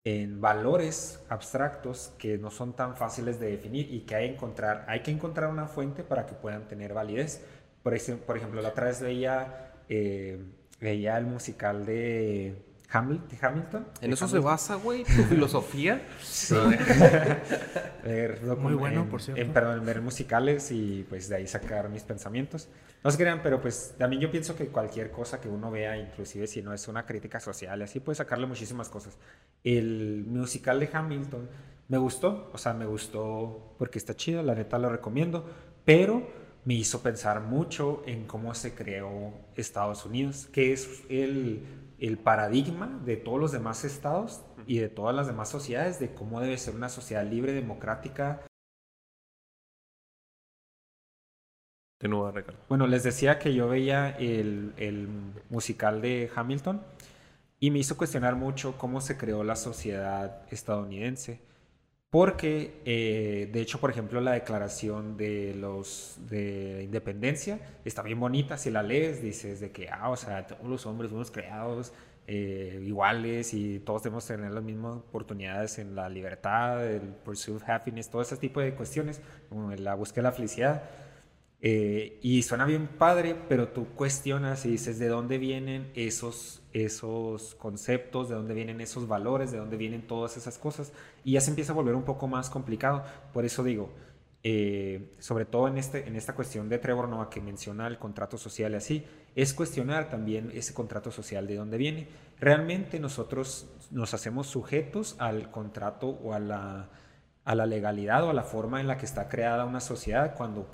en valores abstractos que no son tan fáciles de definir y que hay, encontrar, hay que encontrar una fuente para que puedan tener validez. Por, ejemplo, la otra vez veía, eh, veía el musical de Hamilton. ¿En eso se basa, güey? ¿Tu filosofía? Sí. Muy bueno, por cierto. En, perdón, en ver musicales y pues de ahí sacar mis pensamientos. No se crean, pero pues también yo pienso que cualquier cosa que uno vea, inclusive si no es una crítica social, así puede sacarle muchísimas cosas. El musical de Hamilton me gustó, o sea, me gustó porque está chido, la neta lo recomiendo, pero me hizo pensar mucho en cómo se creó Estados Unidos, que es el el paradigma de todos los demás estados y de todas las demás sociedades de cómo debe ser una sociedad libre, democrática. De nuevo, Ricardo. Bueno, les decía que yo veía el, el musical de Hamilton y me hizo cuestionar mucho cómo se creó la sociedad estadounidense. Porque, eh, de hecho, por ejemplo, la declaración de los de independencia está bien bonita. Si la lees, dices de que, ah, o sea, todos los hombres fuimos creados eh, iguales y todos debemos tener las mismas oportunidades en la libertad, el pursuit of happiness, todo ese tipo de cuestiones, como la búsqueda de la felicidad. Eh, y suena bien padre, pero tú cuestionas y dices de dónde vienen esos, esos conceptos, de dónde vienen esos valores, de dónde vienen todas esas cosas. Y ya se empieza a volver un poco más complicado. Por eso digo, eh, sobre todo en, este, en esta cuestión de Trevor Noah que menciona el contrato social y así, es cuestionar también ese contrato social de dónde viene. Realmente nosotros nos hacemos sujetos al contrato o a la, a la legalidad o a la forma en la que está creada una sociedad cuando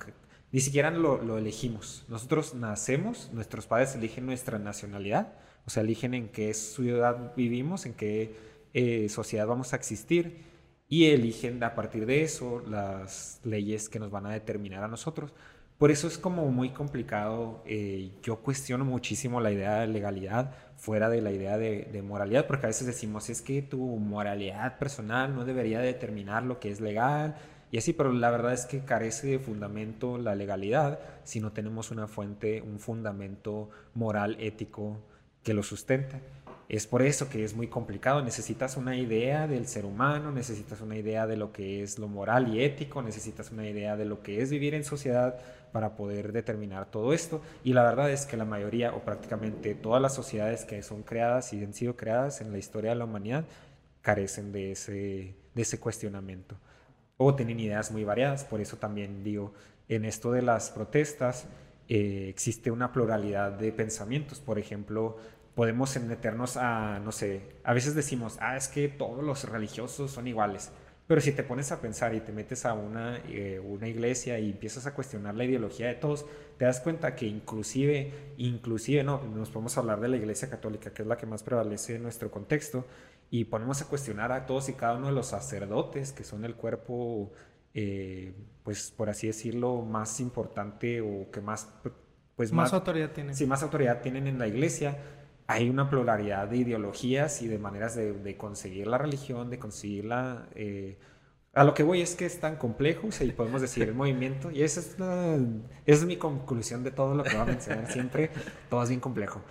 ni siquiera lo, elegimos. Nosotros nacemos, nuestros padres eligen nuestra nacionalidad, o sea, eligen en qué ciudad vivimos, en qué eh, sociedad vamos a existir y eligen a partir de eso las leyes que nos van a determinar a nosotros. Por eso es como muy complicado. Eh, yo cuestiono muchísimo la idea de legalidad fuera de la idea de, de, moralidad, porque a veces decimos, es que tu moralidad personal no debería determinar lo que es legal, y así, pero la verdad es que carece de fundamento la legalidad si no tenemos una fuente, un fundamento moral, ético que lo sustente. Es por eso que es muy complicado. Necesitas una idea del ser humano, necesitas una idea de lo que es lo moral y ético, necesitas una idea de lo que es vivir en sociedad para poder determinar todo esto. Y la verdad es que la mayoría o prácticamente todas las sociedades que son creadas y han sido creadas en la historia de la humanidad carecen de ese, de ese cuestionamiento. o tienen ideas muy variadas. Por eso también digo, en esto de las protestas eh, existe una pluralidad de pensamientos. Por ejemplo, podemos meternos a, no sé, a veces decimos, ah, es que todos los religiosos son iguales. Pero si te pones a pensar y te metes a una, eh, una iglesia y empiezas a cuestionar la ideología de todos, te das cuenta que inclusive, inclusive, no, nos podemos hablar de la iglesia católica, que es la que más prevalece en nuestro contexto, y ponemos a cuestionar a todos y cada uno de los sacerdotes, que son el cuerpo, eh, pues por así decirlo, más importante o que más... Pues más, autoridad tienen. Sí, más autoridad tienen en la iglesia. Hay una pluralidad de ideologías y de maneras de, conseguir la religión, de conseguir la... Eh, a lo que voy es que es tan complejo, y podemos decir el movimiento, y esa es, esa mi conclusión de todo lo que voy a mencionar siempre, todo es bien complejo.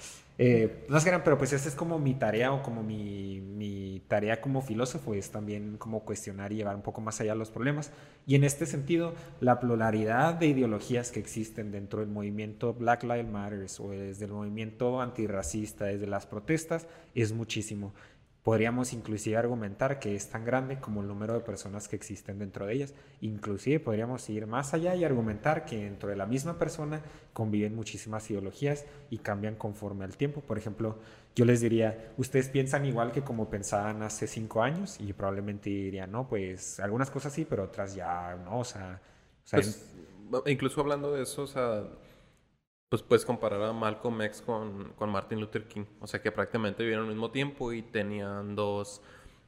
Eh, no sé, pero pues esta es como mi tarea o como mi, mi, tarea como filósofo, es también como cuestionar y llevar un poco más allá los problemas. Y en este sentido, la pluralidad de ideologías que existen dentro del movimiento Black Lives Matter o desde el movimiento antirracista, desde las protestas, es muchísimo. Podríamos inclusive argumentar que es tan grande como el número de personas que existen dentro de ellas. Inclusive podríamos ir más allá y argumentar que dentro de la misma persona conviven muchísimas ideologías y cambian conforme al tiempo. Por ejemplo, yo les diría, ustedes piensan igual que como pensaban hace cinco años y probablemente dirían, no, pues algunas cosas sí, pero otras ya no, o sea... Pues, incluso hablando de eso, o sea pues puedes comparar a Malcolm X con, con Martin Luther King. O sea que prácticamente vivieron al mismo tiempo y tenían dos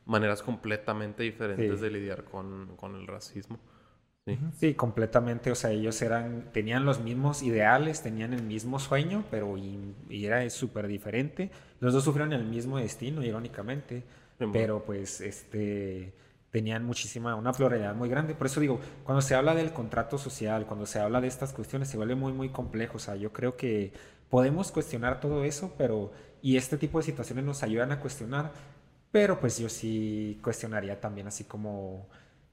maneras completamente diferentes de lidiar con, con el racismo. Sí. sí. completamente. O sea, ellos eran, tenían los mismos ideales, tenían el mismo sueño, pero y, era súper diferente. Los dos sufrieron el mismo destino, irónicamente. pero pues, este tenían muchísima, una pluralidad muy grande. Por eso digo, cuando se habla del contrato social, cuando se habla de estas cuestiones, se vuelve muy, muy complejo. O sea, yo creo que podemos cuestionar todo eso, pero, y este tipo de situaciones nos ayudan a cuestionar, pero pues yo sí cuestionaría también así como,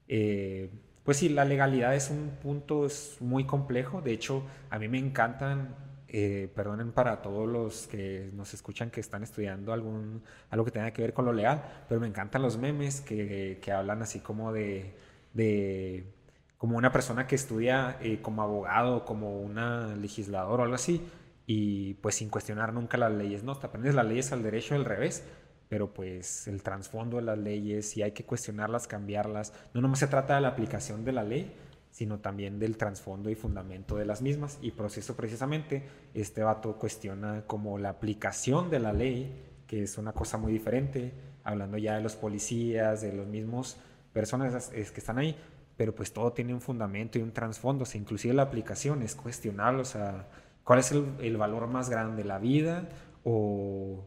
eh, pues sí, la legalidad es un punto es muy complejo. De hecho, a mí me encantan eh, perdonen para todos los que nos escuchan que están estudiando algo que tenga que ver con lo legal, pero me encantan los memes que, hablan así como de, como una persona que estudia eh, como abogado, como una legislador o algo así, y pues sin cuestionar nunca las leyes, ¿no? Te aprendes las leyes al derecho al revés, pero pues el trasfondo de las leyes, si hay que cuestionarlas, cambiarlas, no nomás se trata de la aplicación de la ley, sino también del trasfondo y fundamento de las mismas. Y proceso precisamente, este vato cuestiona como la aplicación de la ley, que es una cosa muy diferente, hablando ya de los policías, de los mismos personas que están ahí, pero pues todo tiene un fundamento y un trasfondo, o sea, inclusive la aplicación es cuestionable, o sea, ¿cuál es el, valor más grande, la vida o,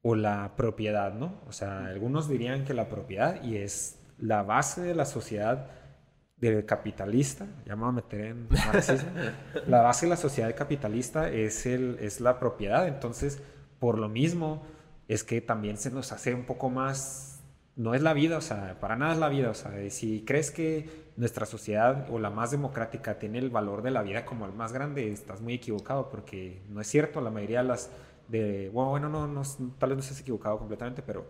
o la propiedad, no? O sea, algunos dirían que la propiedad y es la base de la sociedad del capitalista, ya me voy a meter en marxismo, la base de la sociedad capitalista es, el, es la propiedad, entonces por lo mismo es que también se nos hace un poco más, no es la vida, o sea, para nada es la vida, o sea, si crees que nuestra sociedad o la más democrática tiene el valor de la vida como el más grande, estás muy equivocado porque no es cierto, la mayoría de las, de, bueno, no, no, tal vez no estés equivocado completamente, pero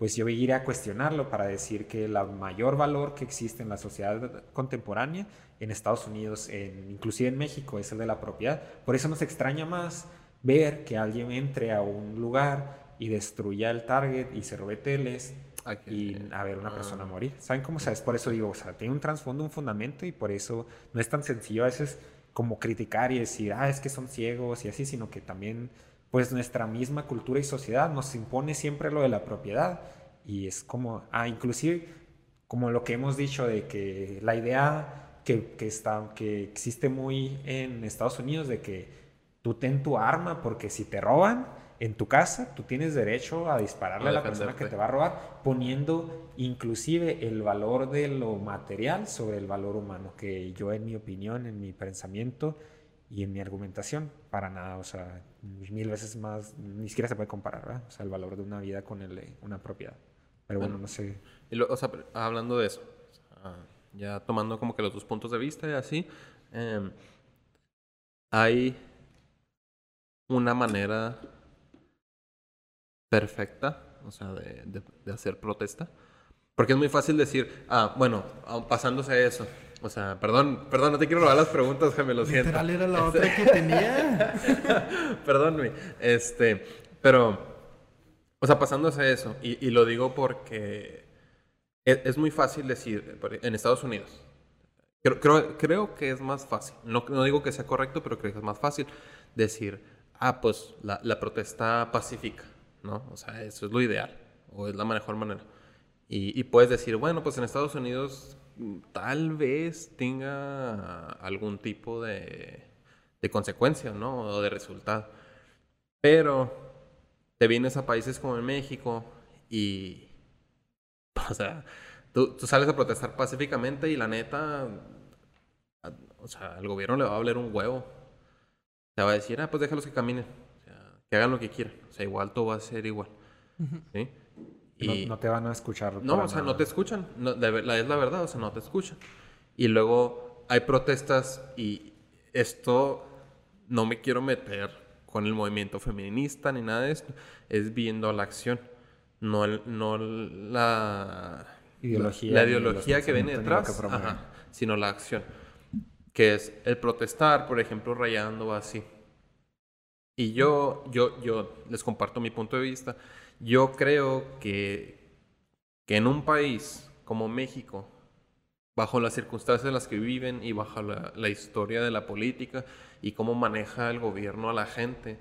pues yo iré a cuestionarlo para decir que el mayor valor que existe en la sociedad contemporánea en Estados Unidos, en, inclusive en México, es el de la propiedad. Por eso nos extraña más ver que alguien entre a un lugar y destruya el target y se robe teles y a ver una persona ah. morir. ¿Saben cómo? sabes? por eso digo, o sea, tiene un trasfondo, un fundamento y por eso no es tan sencillo a veces como criticar y decir, ah, es que son ciegos y así, sino que también pues nuestra misma cultura y sociedad nos impone siempre lo de la propiedad. Y es como, ah, inclusive como lo que hemos dicho de que la idea que, que, está, que existe muy en Estados Unidos de que tú ten tu arma porque si te roban en tu casa, tú tienes derecho a dispararle a la persona que te va a robar, poniendo inclusive el valor de lo material sobre el valor humano, que yo en mi opinión, en mi pensamiento, y en mi argumentación, para nada, o sea, mil veces más, ni siquiera se puede comparar, ¿verdad? O sea, el valor de una vida con el de una propiedad. Pero bueno, no sé. o sea, hablando de eso, ya tomando como que los dos puntos de vista y así, em, hay una manera perfecta, o sea, de, de, hacer protesta, Porque es muy fácil decir, ah, bueno, ah, pasándose a eso. O sea, perdón, perdón, no te quiero robar las preguntas, Jaime, lo siento. Literal era la otra que tenía. Perdónme. Este, pero, o sea, pasándose a eso, y, y lo digo porque es, es muy fácil decir, en Estados Unidos, creo, creo, creo que es más fácil, no, no digo que sea correcto, pero creo que es más fácil decir, ah, pues la, la protesta pacífica, ¿no? O sea, eso es lo ideal, o es la mejor manera. Y, y puedes decir, bueno, pues en Estados Unidos tal vez tenga algún tipo de, de consecuencia, ¿no? O de resultado. Pero te vienes a países como en México y, o sea, tú, tú sales a protestar pacíficamente y la neta, o sea, al gobierno le va a valer un huevo. Te va a decir, ah, pues déjalos que caminen, o sea, que hagan lo que quieran. O sea, igual todo va a ser igual. ¿sí? No, Y- no te van a escuchar. no, o sea, no nada. te escuchan. No, de la, es la verdad, o sea, no te escuchan. Y luego hay protestas y esto no me quiero meter con el movimiento feminista ni nada de esto. Es viendo la acción, no, el- no la Ideología la, los ideología que viene detrás, que ajá, sino la acción. Que es el protestar, por ejemplo, rayando así. Y yo, yo, yo les comparto mi punto de vista. Yo creo que, que en un país como México, bajo las circunstancias en las que viven y bajo la, la historia de la política y cómo maneja el gobierno a la gente,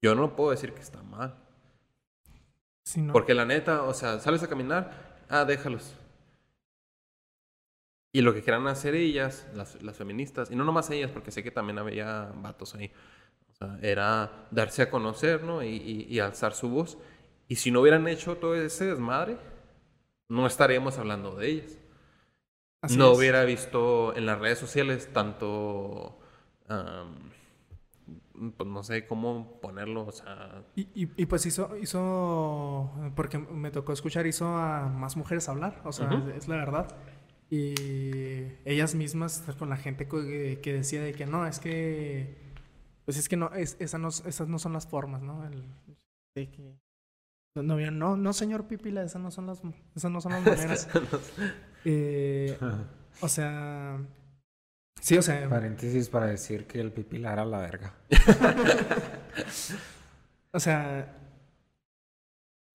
yo no puedo decir que está mal. No. Porque la neta, o sea, sales a caminar, ah, déjalos. Y lo que quieran hacer ellas, las, las feministas, y no nomás ellas, porque sé que también había vatos ahí, era darse a conocer, ¿no? Y, y- y alzar su voz. Y si no hubieran hecho todo ese desmadre, no estaríamos hablando de ellas. Así no es. hubiera visto en las redes sociales tanto, am, pues no sé cómo ponerlo, o sea, Y, y, pues hizo, hizo, porque me tocó escuchar, hizo a más mujeres hablar, o sea, Ujú. es, es la verdad. Y ellas mismas, con la gente que decía de que no, es que, pues es que no, es, esa no esas no son las formas, ¿no? El- de que, no, no, no, no, señor Pipila, esas no son las, esas no son las maneras. Eh, o sea, sí, o sea, Paréntesis para decir que el pipilar era la verga. O sea,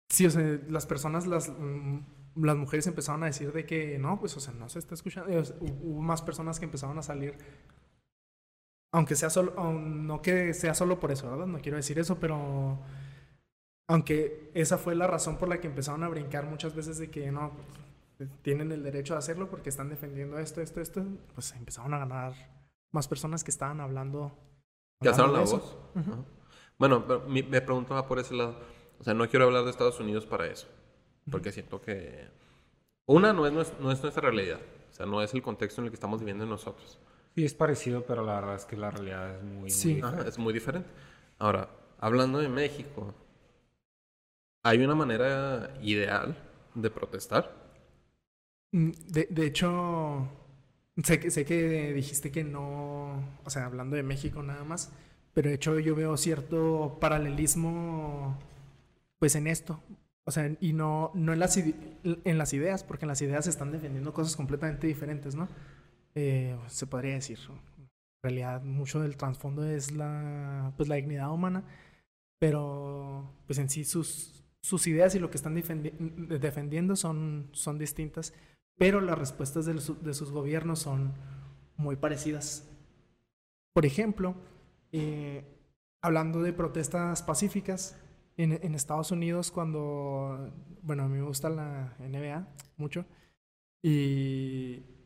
sí, o sea, las personas, las, mm, las mujeres empezaron a decir de que no, pues, o sea, no se está escuchando. Eh, o sea, hu- hubo más personas que empezaron a salir, aunque sea solo, no que sea solo por eso, ¿verdad? No quiero decir eso, pero aunque esa fue la razón por la que empezaron a brincar muchas veces de que no, pues, tienen el derecho a hacerlo porque están defendiendo esto, esto, esto, pues empezaron a ganar más personas que estaban hablando. que alzaron la de voz. Bueno, pero me preguntaba por ese lado. O sea, no quiero hablar de Estados Unidos para eso. Porque siento que... Una, no es, no es nuestra realidad. O sea, no es el contexto en el que estamos viviendo nosotros. Sí, es parecido, pero la verdad es que la realidad es muy, muy Sí. diferente. Ajá, es muy diferente. Ahora, hablando de México, ¿hay una manera ideal de protestar? Mm, De, de hecho, sé que, sé que dijiste que no, o sea, hablando de México nada más, pero de hecho yo veo cierto paralelismo, pues en esto. O sea, y no, no en, las en las ideas, porque en las ideas se están defendiendo cosas completamente diferentes, ¿no? Eh, se podría decir. En realidad, mucho del trasfondo es la, pues, la dignidad humana, pero pues en sí sus, sus ideas y lo que están defendi- defendiendo son, son distintas, pero las respuestas de, los- de sus gobiernos son muy parecidas. Por ejemplo, eh, hablando de protestas pacíficas, en, en Estados Unidos cuando, bueno, a mí me gusta la NBA mucho, y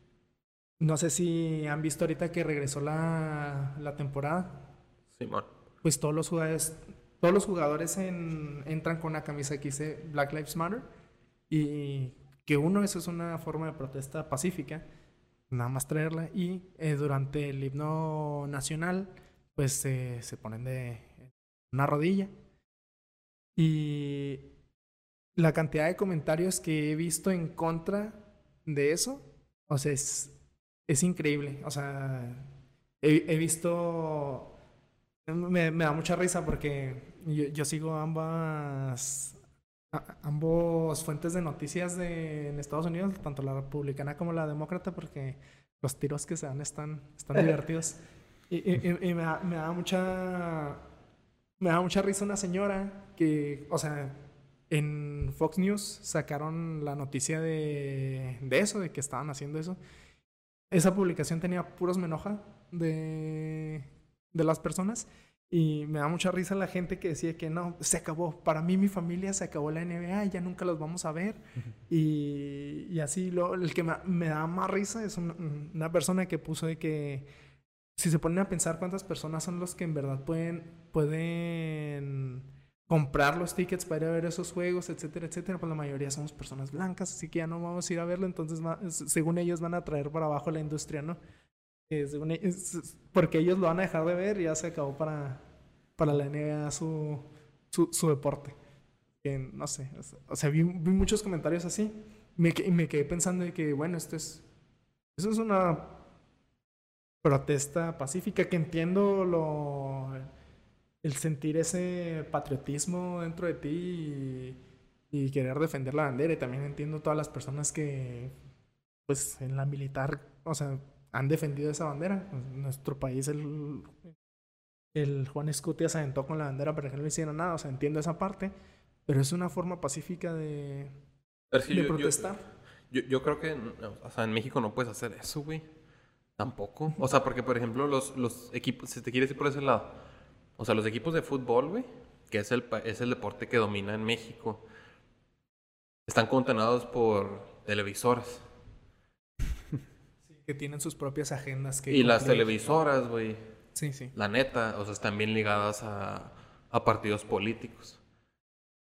no sé si han visto ahorita que regresó la, la temporada, Simón. pues todos los jugadores, todos los jugadores en- entran con una camisa que dice Black Lives Matter y que uno, eso es una forma de protesta pacífica, nada más traerla y eh, durante el himno nacional pues eh, se ponen de una rodilla y la cantidad de comentarios que he visto en contra de eso, o sea, es, es increíble, o sea, he, he visto me, me da mucha risa porque yo, yo sigo ambas ambos fuentes de noticias de, en Estados Unidos, tanto la republicana como la demócrata, porque los tiros que se dan están, están divertidos. Y, me, da, me, da, mucha. Me da mucha risa una señora que, o sea, en Fox News sacaron la noticia de, de eso, de que estaban haciendo eso. Esa publicación tenía puros me enoja de, de las personas. Y me da mucha risa la gente que decía que no, se acabó. Para mí, mi familia se acabó la NBA ya nunca los vamos a ver. y, y, así, lo, el que me, da más risa es una persona que puso de que si se ponen a pensar cuántas personas son los que en verdad pueden, pueden comprar los tickets para ir a ver esos juegos, etcétera, etcétera, pues la mayoría somos personas blancas, así que ya no vamos a ir a verlo, entonces según ellos van a traer para abajo la industria, ¿no? Eh, porque ellos lo van a dejar de ver y ya se acabó para, para la NBA su, su, deporte. no sé, o sea, vi, muchos comentarios así. Me, me quedé pensando de que, bueno, esto es, eso es una protesta pacífica que entiendo lo, el sentir ese patriotismo dentro de ti y, y querer defender la bandera. Y también entiendo todas las personas que, pues, en la militar, o sea, han defendido esa bandera. nuestro país, el, el Juan Escutia se aventó con la bandera para que no le hicieran nada. O sea, entiendo esa parte, pero es una forma pacífica de, de protestar. Yo, yo, creo que, o sea, en México no puedes hacer eso, güey. Tampoco. O sea, porque, por ejemplo, los, los equipos, si te quieres ir por ese lado, o sea, los equipos de fútbol, güey, que es el, es el deporte que domina en México, están condenados por televisoras que tienen sus propias agendas. Que y las televisoras, güey. Sí, sí. La neta, o sea, están bien ligadas a, a partidos políticos.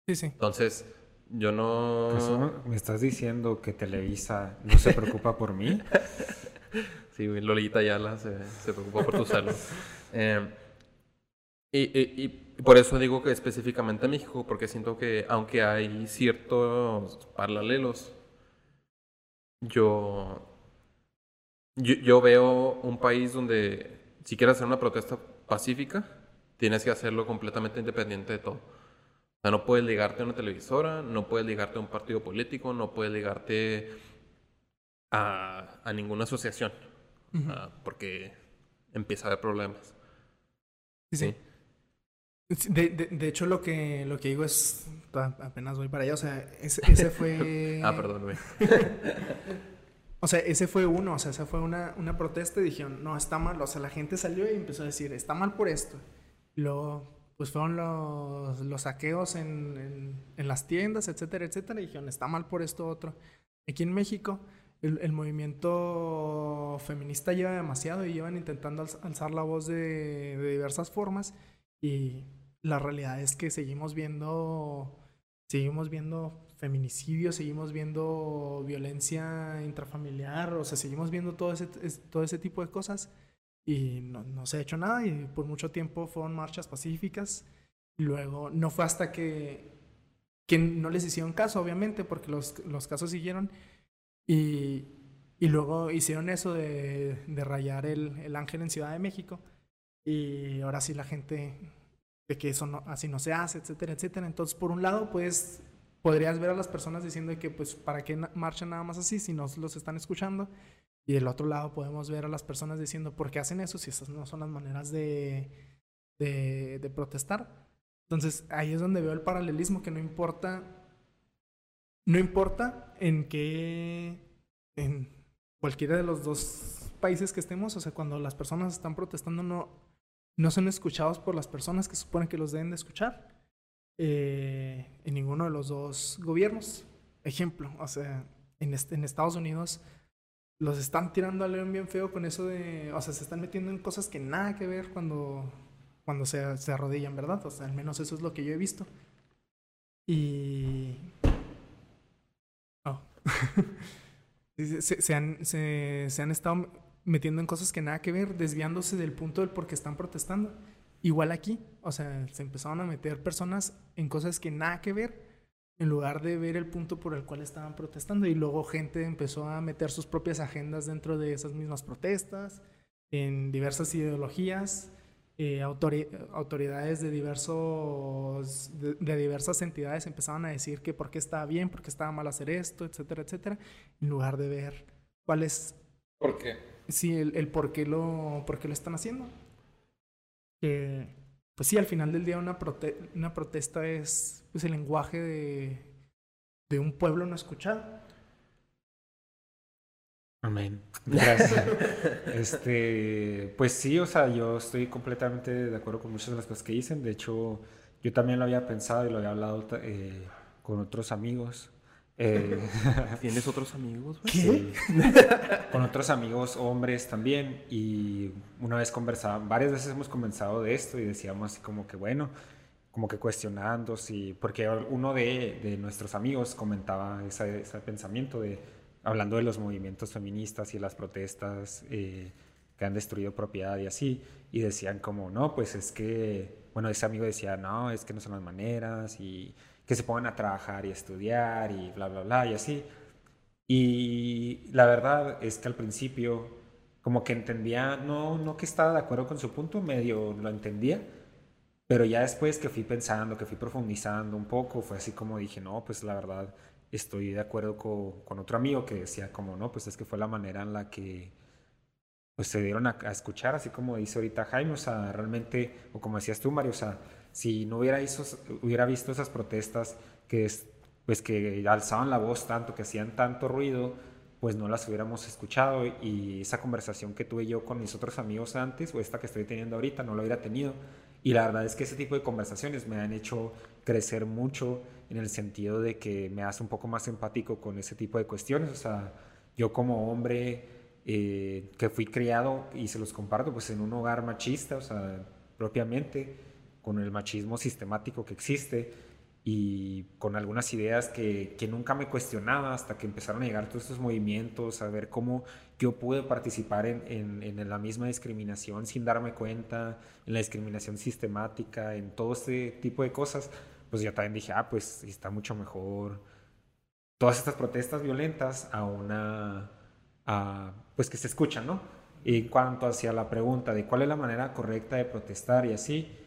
Sí, sí. Entonces, yo no... ¿Me estás diciendo que Televisa no se preocupa por mí? sí, güey, Lolita Yala se, se preocupa por tu salud. Eh, y, y, y, por eso digo que específicamente México, porque siento que aunque hay ciertos paralelos, yo yo, veo un país donde si quieres hacer una protesta pacífica, tienes que hacerlo completamente independiente de todo. O sea, no puedes ligarte a una televisora, no puedes ligarte a un partido político, no puedes ligarte a, a ninguna asociación, ah, porque empieza a haber problemas. Sí, sí. De, de, hecho, lo que, lo que digo es, apenas voy para allá, o sea, ese, ese fue... ah, perdón, güey. O sea, ese fue uno, o sea, esa fue una, una protesta y dijeron, no, está mal. O sea, la gente salió y empezó a decir, está mal por esto. luego, pues fueron los, los saqueos en, en, las tiendas, etcétera, etcétera. Y dijeron, está mal por esto otro. Aquí en México, el, el movimiento feminista lleva demasiado y llevan intentando alzar la voz de, de diversas formas. Y la realidad es que seguimos viendo, seguimos viendo feminicidio, seguimos viendo violencia intrafamiliar, o sea, seguimos viendo todo ese, todo ese tipo de cosas y no, no, se ha hecho nada y por mucho tiempo fueron marchas pacíficas. Luego no fue hasta que, que no les hicieron caso, obviamente, porque los, los casos siguieron y, y, luego hicieron eso de, de rayar el, el, ángel en Ciudad de México y ahora sí la gente de que eso no, así no se hace, etcétera, etcétera. Entonces, por un lado, pues podrías ver a las personas diciendo que pues para qué marchan nada más así si no los están escuchando y del otro lado podemos ver a las personas diciendo por qué hacen eso si esas no son las maneras de, de, de protestar. Entonces ahí es donde veo el paralelismo que no importa, no importa en qué, en cualquiera de los dos países que estemos, o sea, cuando las personas están protestando no, no son escuchados por las personas que suponen que los deben de escuchar eh, en ninguno de los dos gobiernos. Ejemplo, o sea, en, este, en Estados Unidos los están tirando a león bien feo con eso de, o sea, se están metiendo en cosas que nada que ver cuando, cuando se, se arrodillan, ¿verdad? O sea, al menos eso es lo que yo he visto. Y... Oh. se, han, se han estado metiendo en cosas que nada que ver, desviándose del punto del por qué están protestando. Igual aquí, o sea, se empezaron a meter personas en cosas que nada que ver, en lugar de ver el punto por el cual estaban protestando. Y luego gente empezó a meter sus propias agendas dentro de esas mismas protestas, en diversas ideologías. eh, autoridades de, diversos, de, diversas entidades empezaban a decir que por qué estaba bien, por qué estaba mal hacer esto, etcétera, etcétera, en lugar de ver cuál es... ¿Por qué? Sí, el, por, qué lo, por qué lo están haciendo. Que, pues sí, al final del día una, una protesta es pues, el lenguaje de, de un pueblo no escuchado. Amén. Gracias. este, pues sí, o sea, yo estoy completamente de acuerdo con muchas de las cosas que dicen. De hecho, yo también lo había pensado y lo había hablado eh, con otros amigos. Eh, ¿Tienes otros amigos? Sí. con otros amigos hombres también. Y una vez conversaban, varias veces hemos conversado de esto y decíamos así como que, bueno, como que cuestionando si, porque uno de, de nuestros amigos comentaba ese, ese pensamiento de hablando de los movimientos feministas y las protestas eh, que han destruido propiedad y así, y decían como, no, pues es que, bueno, ese amigo decía, no, es que no son las maneras, y que se pongan a trabajar y estudiar, y bla, bla, bla, y así. Y la verdad es que al principio, como que entendía, no, no que estaba de acuerdo con su punto, medio lo entendía, pero ya después que fui pensando, que fui profundizando un poco, fue así como dije, no, pues la verdad estoy de acuerdo con, otro amigo que decía como, no, pues es que fue la manera en la que pues se dieron a, escuchar, así como dice ahorita Jaime, o sea, realmente, o como decías tú, Mario, o sea, si no hubiera, visto esas protestas que, pues que alzaban la voz tanto, que hacían tanto ruido, pues no las hubiéramos escuchado y esa conversación que tuve yo con mis otros amigos antes o esta que estoy teniendo ahorita no la hubiera tenido. Y la verdad es que ese tipo de conversaciones me han hecho crecer mucho en el sentido de que me hace un poco más empático con ese tipo de cuestiones. O sea, yo como hombre eh, que fui criado, y se los comparto, pues en un hogar machista, o sea, propiamente, con el machismo sistemático que existe y con algunas ideas que, que, nunca me cuestionaba hasta que empezaron a llegar todos estos movimientos, a ver cómo yo pude participar en, en, en, la misma discriminación sin darme cuenta, en la discriminación sistemática, en todo este tipo de cosas pues yo también dije, ah, pues está mucho mejor todas estas protestas violentas a una, a, pues que se escuchan, ¿no? En cuanto hacia la pregunta de cuál es la manera correcta de protestar y así,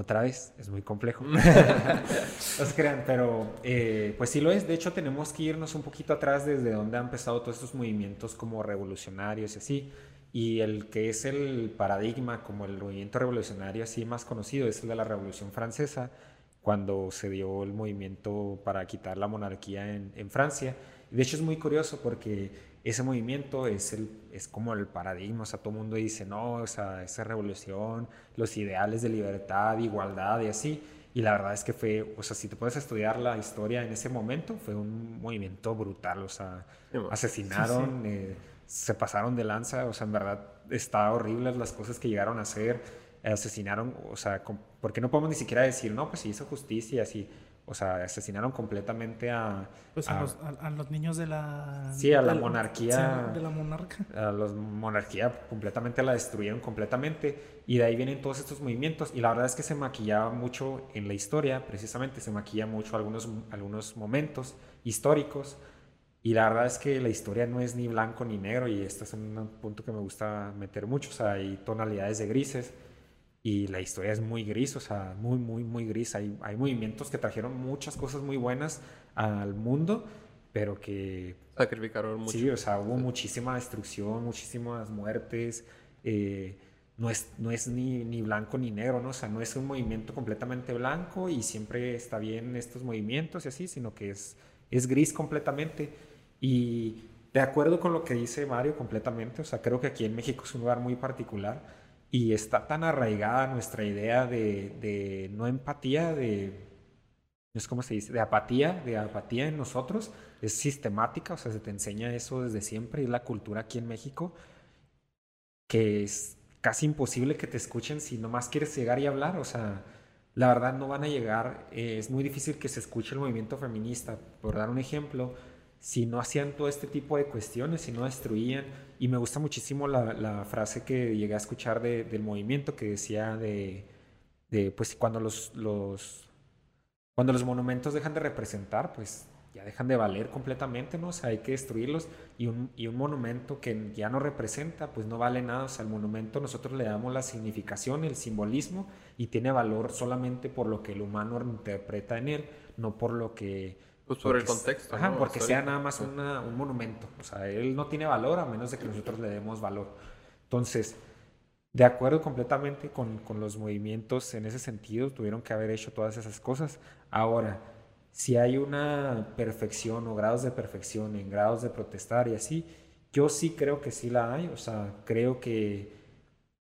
otra vez, es muy complejo. no se crean, pero eh, pues sí lo es. De hecho, tenemos que irnos un poquito atrás desde donde han empezado todos estos movimientos como revolucionarios y así. Y el que es el paradigma como el movimiento revolucionario así más conocido es el de la Revolución Francesa, cuando se dio el movimiento para quitar la monarquía en, en Francia. De hecho es muy curioso porque ese movimiento es, el, es como el paradigma, o sea, todo el mundo dice, no, o sea, esa revolución, los ideales de libertad, igualdad y así. Y la verdad es que fue, o sea, si te puedes estudiar la historia en ese momento, fue un movimiento brutal, o sea, asesinaron, eh, se pasaron de lanza, o sea, en verdad está horrible las cosas que llegaron a hacer asesinaron, o sea, porque no podemos ni siquiera decir, no, pues se hizo justicia, así, o sea, asesinaron completamente a... Pues a, los, niños de la... Sí, a la monarquía. de la monarca. A la monarquía completamente la destruyeron completamente y de ahí vienen todos estos movimientos y la verdad es que se maquillaba mucho en la historia, precisamente se maquilla mucho algunos, algunos momentos históricos y la verdad es que la historia no es ni blanco ni negro y este es un punto que me gusta meter mucho, o sea, hay tonalidades de grises y la historia es muy gris, o sea, muy, muy, muy gris. Hay, hay movimientos que trajeron muchas cosas muy buenas al mundo, pero que... Sacrificaron mucho. Sí, o sea, hubo muchísima destrucción, muchísimas muertes. Eh, no es, no es ni, ni, blanco ni negro, ¿no? O sea, no es un movimiento completamente blanco y siempre está bien estos movimientos y así, sino que es, es gris completamente. Y de acuerdo con lo que dice Mario completamente, o sea, creo que aquí en México es un lugar muy particular y está tan arraigada nuestra idea de, no empatía, de, es como se dice, de apatía, de apatía en nosotros, es sistemática, o sea, se te enseña eso desde siempre, y la cultura aquí en México, que es casi imposible que te escuchen si nomás quieres llegar y hablar, o sea, la verdad no van a llegar, eh, es muy difícil que se escuche el movimiento feminista, por dar un ejemplo, si no hacían todo este tipo de cuestiones, si no destruían. Y me gusta muchísimo la, frase que llegué a escuchar del movimiento que decía de, pues cuando los, cuando los monumentos dejan de representar, pues ya dejan de valer completamente, ¿no? O sea, hay que destruirlos y un, y un monumento que ya no representa, pues no vale nada. O sea, al monumento nosotros le damos la significación, el simbolismo y tiene valor solamente por lo que el humano interpreta en él, no por lo que... Pues por el contexto. Ajá, porque sea nada más una, un monumento. O sea, él no tiene valor a menos de que nosotros le demos valor. Entonces, de acuerdo completamente con, con los movimientos en ese sentido, tuvieron que haber hecho todas esas cosas. Ahora, si hay una perfección o grados de perfección en grados de protestar y así, yo sí creo que sí la hay, o sea, creo que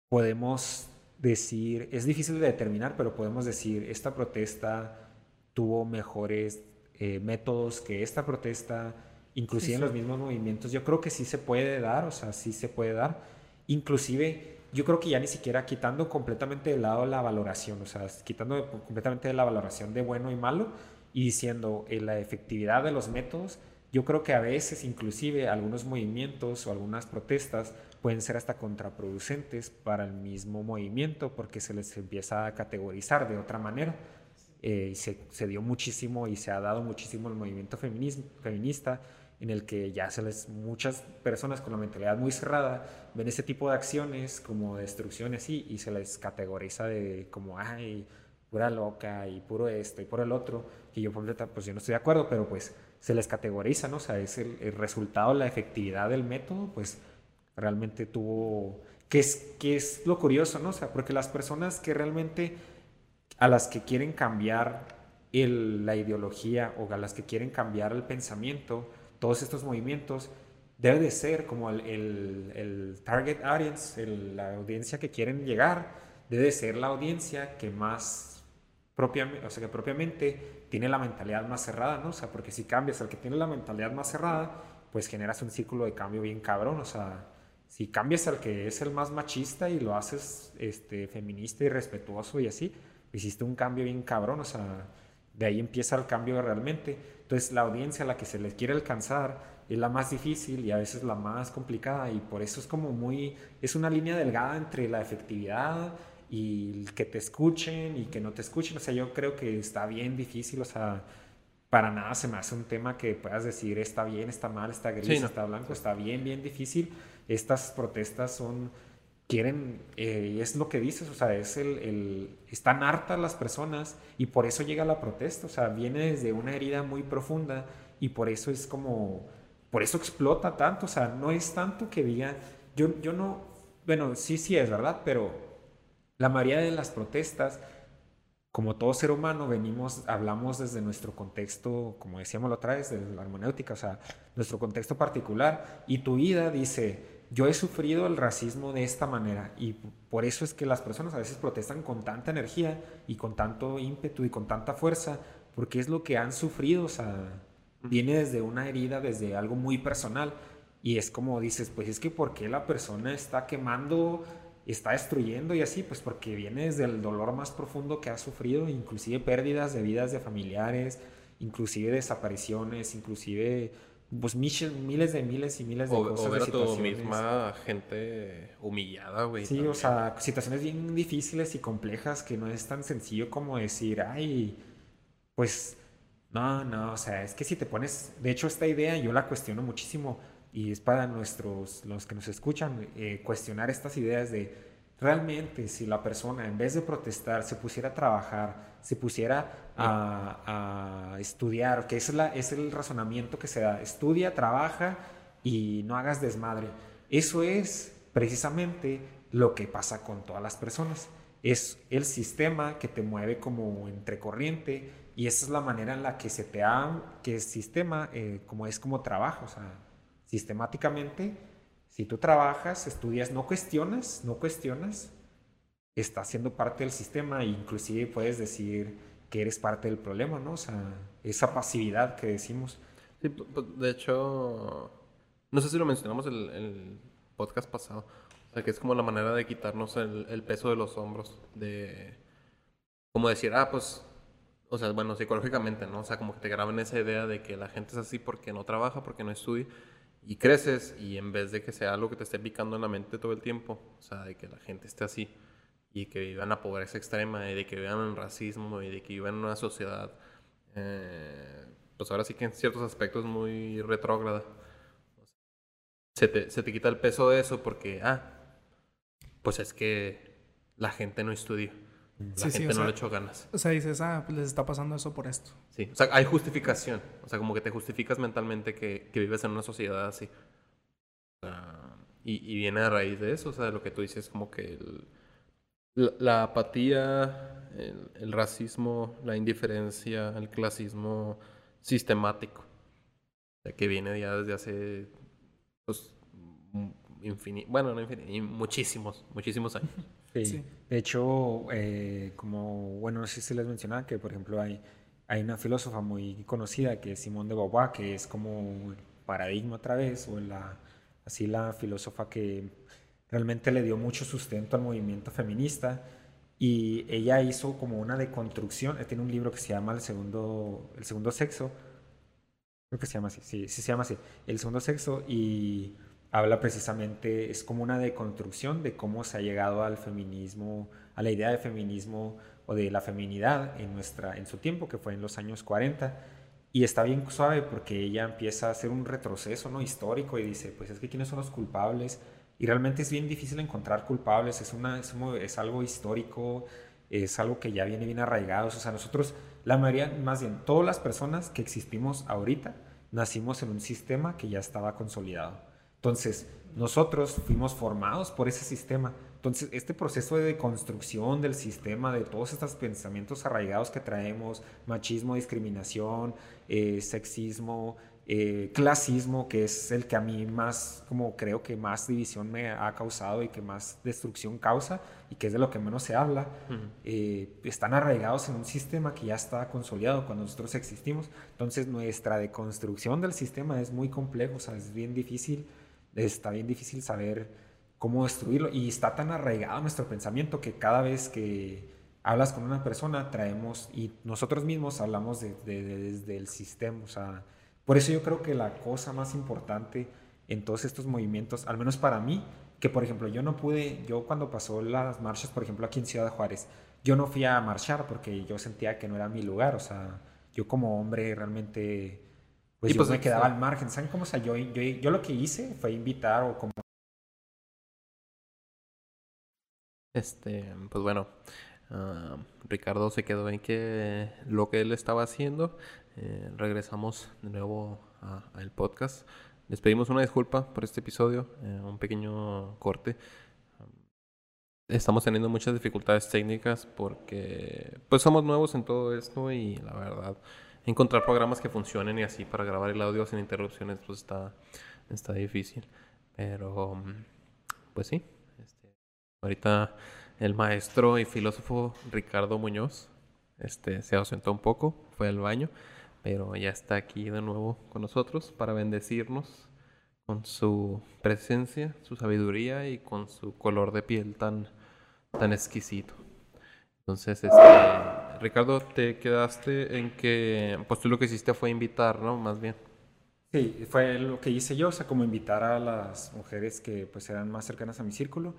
podemos decir, es difícil de determinar, pero podemos decir, esta protesta tuvo mejores eh, métodos que esta protesta, inclusive en los mismos movimientos, yo creo que sí se puede dar, o sea, sí se puede dar, inclusive yo creo que ya ni siquiera quitando completamente de lado la valoración, o sea, quitando completamente de la valoración de bueno y malo, y diciendo en la efectividad de los métodos, yo creo que a veces inclusive algunos movimientos o algunas protestas pueden ser hasta contraproducentes para el mismo movimiento porque se les empieza a categorizar de otra manera. Eh, se, dio muchísimo y se ha dado muchísimo el movimiento feminista en el que ya se les, muchas personas con la mentalidad muy cerrada ven ese tipo de acciones como destrucciones y, y se les categoriza de como, ay, pura loca y puro esto y por el otro, que yo pues yo no estoy de acuerdo, pero pues se les categoriza, ¿no? O sea, es el, resultado, la efectividad del método, pues realmente tuvo, que es, que es lo curioso, ¿no? O sea, porque las personas que realmente, a las que quieren cambiar el, la ideología o a las que quieren cambiar el pensamiento, todos estos movimientos, debe de ser como el, el, el target audience, la audiencia que quieren llegar, debe de ser la audiencia que más propiamente, o sea, que propiamente tiene la mentalidad más cerrada, ¿no? O sea, porque si cambias al que tiene la mentalidad más cerrada, pues generas un círculo de cambio bien cabrón, o sea, si cambias al que es el más machista y lo haces este, feminista y respetuoso y así, hiciste un cambio bien cabrón, o sea, de ahí empieza el cambio realmente. Entonces, la audiencia a la que se le quiere alcanzar es la más difícil y a veces la más complicada y por eso es como muy, es una línea delgada entre la efectividad y que te escuchen y que no te escuchen. O sea, yo creo que está bien difícil, o sea, para nada se me hace un tema que puedas decir está bien, está mal, está gris, está blanco, está bien, bien difícil. Estas protestas son, quieren, eh, es lo que dices, o sea, es el, están hartas las personas y por eso llega la protesta, o sea, viene desde una herida muy profunda y por eso es como, por eso explota tanto, o sea, no es tanto que diga, yo, yo no, bueno, sí, sí es verdad, pero la mayoría de las protestas, como todo ser humano, venimos, hablamos desde nuestro contexto, como decíamos la otra vez, de la hermenéutica, o sea, nuestro contexto particular, y tu vida dice, yo he sufrido el racismo de esta manera, y por eso es que las personas a veces protestan con tanta energía y con tanto ímpetu y con tanta fuerza, porque es lo que han sufrido, o sea, viene desde una herida, desde algo muy personal, y es como dices, pues es que ¿por qué la persona está quemando está destruyendo y así, pues porque viene desde el dolor más profundo que ha sufrido, inclusive pérdidas de vidas de familiares, inclusive desapariciones, inclusive pues miles de miles y miles de cosas. O ver a tu misma gente humillada, güey. Sí, o sea, situaciones bien difíciles y complejas que no es tan sencillo como decir, ay, pues, no, no, o sea, es que si te pones, de hecho esta idea yo la cuestiono muchísimo y es para nuestros, los que nos escuchan, eh, cuestionar estas ideas de realmente si la persona en vez de protestar se pusiera a trabajar, se pusiera a, a estudiar, que es, la, es el razonamiento que se da, estudia, trabaja y no hagas desmadre. Eso es precisamente lo que pasa con todas las personas. Es el sistema que te mueve como entre corriente y esa es la manera en la que se te da, que el sistema eh, como es como trabajo, o sea, sistemáticamente, si tú trabajas, estudias, no cuestionas, no cuestionas, estás siendo parte del sistema inclusive puedes decir que eres parte del problema, ¿no? O sea, esa pasividad que decimos. Sí, de hecho, no sé si lo mencionamos el, el podcast pasado, o sea, que es como la manera de quitarnos el, el peso de los hombros, de como decir, ah, pues o sea, bueno, psicológicamente, ¿no? O sea, como que te graben esa idea de que la gente es así porque no trabaja, porque no estudia y creces y en vez de que sea algo que te esté picando en la mente todo el tiempo, o sea, de que la gente esté así y que vivan la pobreza extrema y de que vivan en racismo y de que vivan en una sociedad eh, pues ahora sí que en ciertos aspectos muy retrógrada. Se te, se te quita el peso de eso porque, ah, pues es que la gente no estudió. La Sí, sí, gente o no le sea- echó ganas. O sea, dices, ah, pues les está pasando eso por esto. Sí, o sea, hay justificación. O sea, como que te justificas mentalmente que, que vives en una sociedad así. O sea, y, y viene a raíz de eso, o sea, de lo que tú dices, como que el- la, la apatía, el, el racismo, la indiferencia, el clasismo sistemático. Que viene ya desde hace, pues, bueno, no infini- muchísimos, muchísimos años. Sí. Sí. De hecho, eh, como, bueno, no sé si les mencionaba que, por ejemplo, hay, hay una filósofa muy conocida que es Simone de Beauvoir, que es como el paradigma otra vez, o la, así la filósofa que realmente le dio mucho sustento al movimiento feminista. Y ella hizo como una deconstrucción, eh, tiene un libro que se llama El Segundo, el segundo Sexo, creo que se llama así, sí, sí se llama así, El Segundo Sexo, y habla precisamente, es como una deconstrucción de cómo se ha llegado al feminismo, a la idea de feminismo o de la feminidad en, nuestra, en su tiempo, que fue en los años 40. Y está bien suave porque ella empieza a hacer un retroceso ¿no? histórico y dice, pues es que quiénes son los culpables. Y realmente es bien difícil encontrar culpables, es, una, es, algo histórico, es algo que ya viene bien arraigado. O sea, nosotros, la mayoría, más bien, todas las personas que existimos ahorita, nacimos en un sistema que ya estaba consolidado. Entonces, nosotros fuimos formados por ese sistema. Entonces, este proceso de construcción del sistema, de todos estos pensamientos arraigados que traemos, machismo, discriminación, eh, sexismo, eh, clasismo, que es el que a mí más, como creo que más división me ha causado y que más destrucción causa y que es de lo que menos se habla, eh, están arraigados en un sistema que ya está consolidado cuando nosotros existimos. Entonces nuestra deconstrucción del sistema es muy complejo, o sea, es bien difícil, está bien difícil saber cómo destruirlo y está tan arraigado nuestro pensamiento que cada vez que hablas con una persona traemos y nosotros mismos hablamos de- de- de- desde el sistema, o sea, por eso yo creo que la cosa más importante en todos estos movimientos, al menos para mí, que por ejemplo yo no pude, yo cuando pasó las marchas, por ejemplo aquí en Ciudad Juárez, yo no fui a marchar porque yo sentía que no era mi lugar, o sea, yo como hombre realmente, pues Y yo pues, me quedaba sí. al margen, ¿saben cómo? O sea, yo, yo, yo lo que hice fue invitar o como... Este, pues bueno, ah, Ricardo se quedó en que lo que él estaba haciendo. eh, regresamos de nuevo al podcast. Les pedimos una disculpa por este episodio, eh, un pequeño corte. Estamos teniendo muchas dificultades técnicas porque pues somos nuevos en todo esto y la verdad encontrar programas que funcionen y así para grabar el audio sin interrupciones pues está, está difícil. Pero pues sí, ahorita el maestro y filósofo Ricardo Muñoz este, se ausentó un poco, fue al baño, pero ya está aquí de nuevo con nosotros para bendecirnos con su presencia, su sabiduría y con su color de piel tan, tan exquisito. Entonces, este, Ricardo, te quedaste en que, pues tú lo que hiciste fue invitar, ¿no? Más bien. Sí, fue lo que hice yo, o sea, como invitar a las mujeres que pues eran más cercanas a mi círculo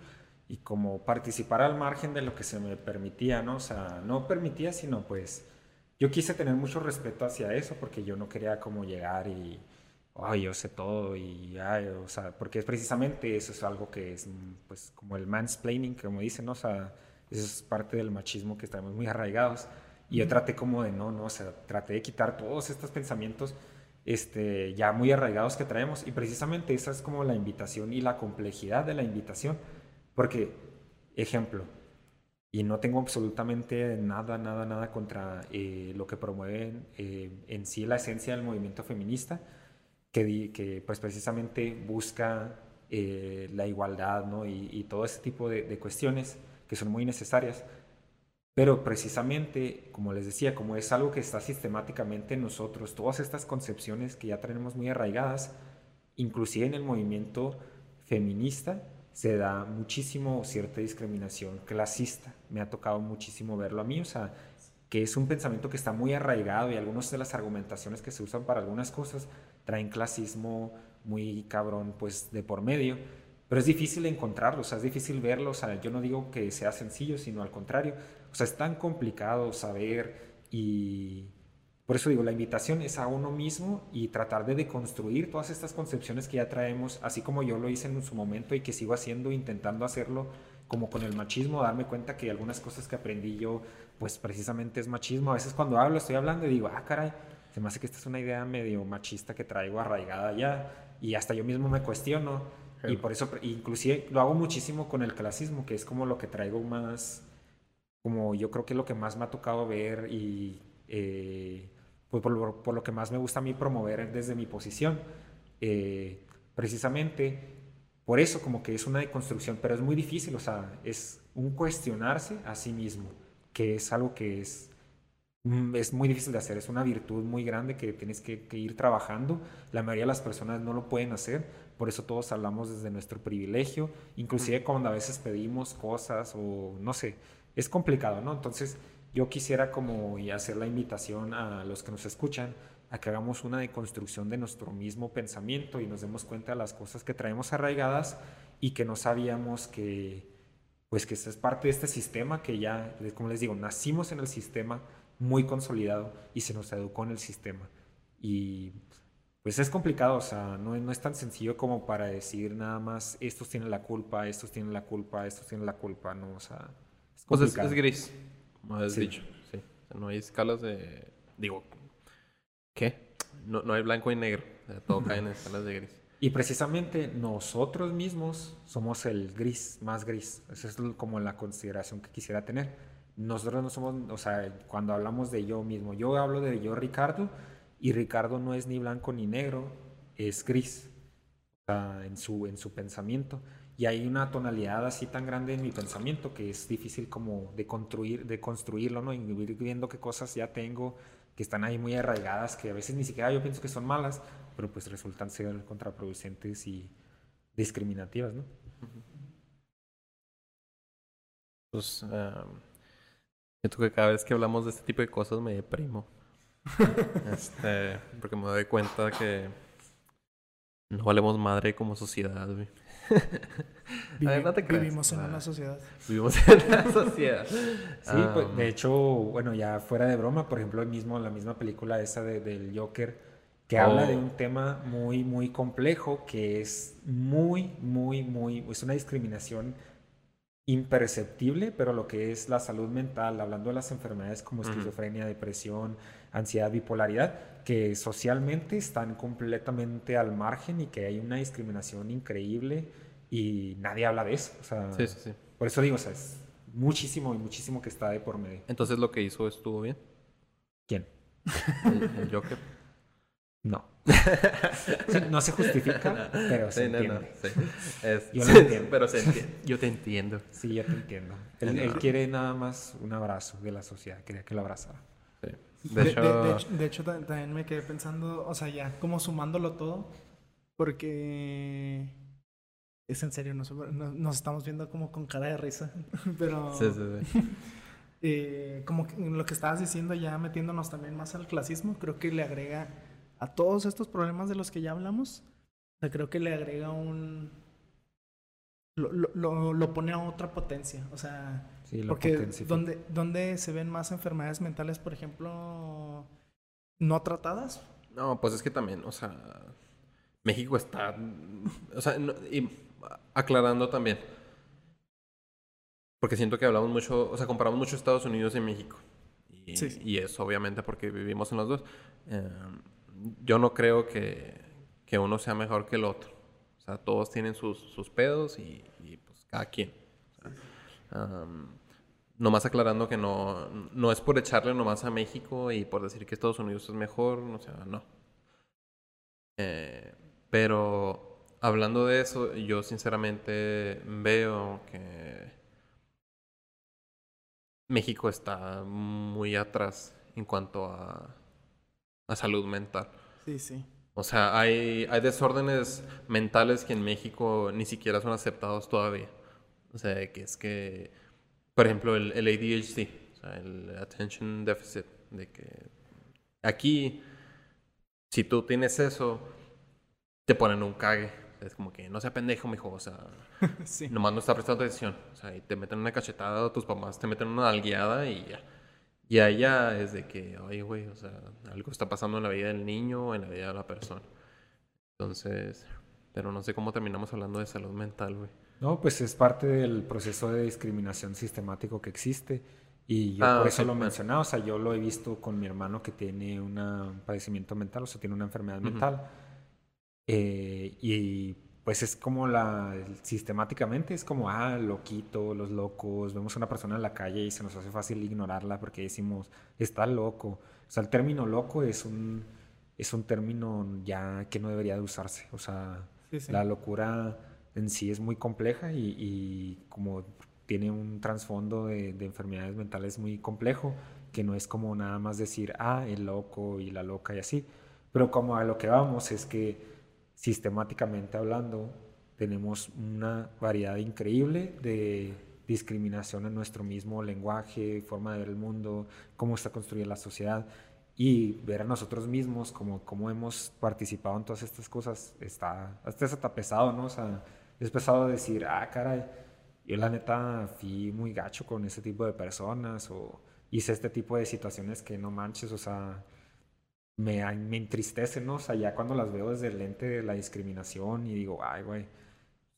y como participar al margen de lo que se me permitía, ¿no? O sea, no permitía, sino pues yo quise tener mucho respeto hacia eso porque yo no quería como llegar y, ay, yo sé todo y, ay, o sea, porque es precisamente eso es algo que es mm, pues como el mansplaining, como dicen, ¿no? O sea, eso es parte del machismo que estamos muy arraigados y yo traté como de, no, no, o sea, traté de quitar todos estos pensamientos este, ya muy arraigados que traemos. Y precisamente esa es como la invitación y la complejidad de la invitación. Porque, ejemplo, y no tengo absolutamente nada, nada, nada contra eh, lo que promueven eh, en sí la esencia del movimiento feminista, que, que pues precisamente busca eh, la igualdad ¿no? y, y todo ese tipo de, de cuestiones que son muy necesarias. Pero precisamente, como les decía, como es algo que está sistemáticamente en nosotros, todas estas concepciones que ya tenemos muy arraigadas, inclusive en el movimiento feminista, se da muchísimo cierta discriminación clasista. Me ha tocado muchísimo verlo a mí, o sea, que es un pensamiento que está muy arraigado y algunas de las argumentaciones que se usan para algunas cosas traen clasismo muy cabrón, pues de por medio. Pero es difícil encontrarlo, o sea, es difícil verlo, o sea, yo no digo que sea sencillo, sino al contrario, o sea, es tan complicado saber y, Por eso digo, la invitación es a uno mismo y tratar de deconstruir todas estas concepciones que ya traemos, así como yo lo hice en su momento y que sigo haciendo, intentando hacerlo como con el machismo, darme cuenta que algunas cosas que aprendí yo, pues precisamente es machismo. A veces cuando hablo, estoy hablando y digo, ah, caray, se me hace que esta es una idea medio machista que traigo arraigada ya y hasta yo mismo me cuestiono y por eso, inclusive lo hago muchísimo con el clasismo, que es como lo que traigo más, como yo creo que es lo que más me ha tocado ver y... Eh, pues por lo, que más me gusta a mí promover desde mi posición. Eh, precisamente por eso como que es una deconstrucción, pero es muy difícil, o sea, es un cuestionarse a sí mismo, que es algo que es, mm, es muy difícil de hacer, es una virtud muy grande que tienes que, ir trabajando. La mayoría de las personas no lo pueden hacer, por eso todos hablamos desde nuestro privilegio, inclusive cuando a veces pedimos cosas o no sé, es complicado, ¿no? Entonces yo quisiera como hacer la invitación a los que nos escuchan a que hagamos una deconstrucción de nuestro mismo pensamiento y nos demos cuenta de las cosas que traemos arraigadas y que no sabíamos que pues que es parte de este sistema que ya, como les digo, nacimos en el sistema muy consolidado y se nos educó en el sistema. Y pues es complicado, o sea, no, no es tan sencillo como para decir nada más, estos tienen la culpa, estos tienen la culpa, estos tienen la culpa, no, o sea, es complicado. Pues es gris como has dicho. Sí. no hay escalas de. Digo, ¿qué? No, no hay blanco y negro. todo cae en escalas de gris. Y precisamente nosotros mismos somos el gris, más gris. Esa es como la consideración que quisiera tener. Nosotros no somos, o sea, cuando hablamos de yo mismo, yo hablo de yo, Ricardo, y Ricardo no es ni blanco ni negro, es gris o sea, en, su, en su pensamiento y hay una tonalidad así tan grande en mi pensamiento que es difícil como de construir, de construirlo, ¿no? Y ir viendo qué cosas ya tengo que están ahí muy arraigadas, que a veces ni siquiera yo pienso que son malas, pero pues resultan ser contraproducentes y discriminativas, ¿no? Pues siento que cada vez que hablamos de este tipo de cosas me deprimo. este, porque me doy cuenta que no valemos madre como sociedad, güey. vivimos en una sociedad. Vivimos en una sociedad. sí, pues, de ah. hecho, bueno, ya fuera de broma, por ejemplo, el mismo, la misma película esa de, del Joker, que habla de oh. un tema muy, muy complejo, que es muy, muy, muy, es una discriminación imperceptible, pero lo que es la salud mental, hablando de las enfermedades como esquizofrenia, depresión, ansiedad, bipolaridad, que socialmente están completamente al margen y que hay una discriminación increíble y nadie habla de eso. sí, sí, sí. Por eso digo, o sea, es muchísimo y muchísimo que está de por medio. Entonces lo que hizo estuvo bien. ¿Quién? El, Joker. No. no se justifica, pero se entiende. yo lo entiendo. Pero se entiende. Yo te entiendo. Sí, yo te entiendo. Él, él, quiere nada más un abrazo de la sociedad. Quería que lo abrazara. Sí. De, hecho... también me quedé pensando, o sea, ya como sumándolo todo, porque es en serio, nos, nos estamos viendo como con cara de risa, pero... Sí, sí, sí. Eh, como lo que estabas diciendo, ya metiéndonos también más al clasismo, creo que le agrega a todos estos problemas de los que ya hablamos, o sea, creo que le agrega un... Lo, lo, lo pone a otra potencia, o sea, porque donde, donde se ven más enfermedades mentales, por ejemplo, no tratadas. No, pues es que también, o sea, México está, o sea, y aclarando también, porque siento que hablamos mucho, o sea, comparamos mucho Estados Unidos y México. Y, sí. y eso obviamente porque vivimos en los dos. Eh, yo no creo que, que, uno sea mejor que el otro. O sea, todos tienen sus, sus pedos y, y pues cada quien nomás aclarando que no, no es por echarle nomás a México y por decir que Estados Unidos es mejor, o sea, no. Eh, pero hablando de eso, yo sinceramente veo que México está muy atrás en cuanto a, a salud mental. Sí, sí. O sea, hay, hay desórdenes mentales que en México ni siquiera son aceptados todavía. O sea, que es que, por ejemplo, el, el ADHD, o sea, el Attention Deficit, de que aquí, si tú tienes eso, te ponen un cague. Es como que no sea pendejo, mijo. O sea, nomás no está prestando atención. O sea, y te meten una cachetada, tus papás te meten una algueada y ya. Y allá es de que, oye, güey, o sea, algo está pasando en la vida del niño o en la vida de la persona. Entonces, pero no sé cómo terminamos hablando de salud mental, güey. No, pues es parte del proceso de discriminación sistemático que existe. Y yo Ah, por eso lo mencionaba, o sea, yo lo he visto con mi hermano que tiene una- un padecimiento mental, o sea, tiene una enfermedad mental. Eh, y pues es como la, sistemáticamente es como, ah, loquito, los locos, vemos a una persona en la calle y se nos hace fácil ignorarla porque decimos, está loco. O sea, el término loco es un, es un término ya que no debería de usarse. O sea, Sí, sí. la locura en sí es muy compleja y, y como tiene un trasfondo de, de enfermedades mentales muy complejo, que no es como nada más decir, ah, el loco y la loca y así. Pero como a lo que vamos es que sistemáticamente hablando tenemos una variedad increíble de discriminación en nuestro mismo lenguaje, forma de ver el mundo, cómo está construida la sociedad y ver a nosotros mismos como cómo hemos participado en todas estas cosas está hasta es hasta pesado, ¿no? O sea, es pesado decir, ah, caray, yo la neta fui muy gacho con ese tipo de personas o hice este tipo de situaciones que no manches, o sea, me, me entristece, ¿no? O sea, ya cuando las veo desde el lente de la discriminación y digo, ay, güey,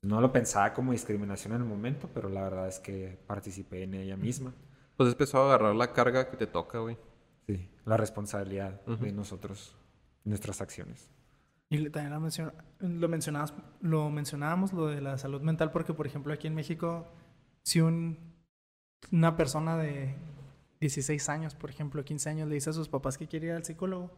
no lo pensaba como discriminación en el momento, pero la verdad es que participé en ella misma. Pues es pesado agarrar la carga que te toca, güey. Sí, la responsabilidad de nosotros, nuestras acciones. Y también lo, mencion- lo, mencionabas, lo mencionábamos, lo de la salud mental, porque, por ejemplo, aquí en México, si un, una persona de 16 años, por ejemplo, 15 años, le dice a sus papás que quiere ir al psicólogo,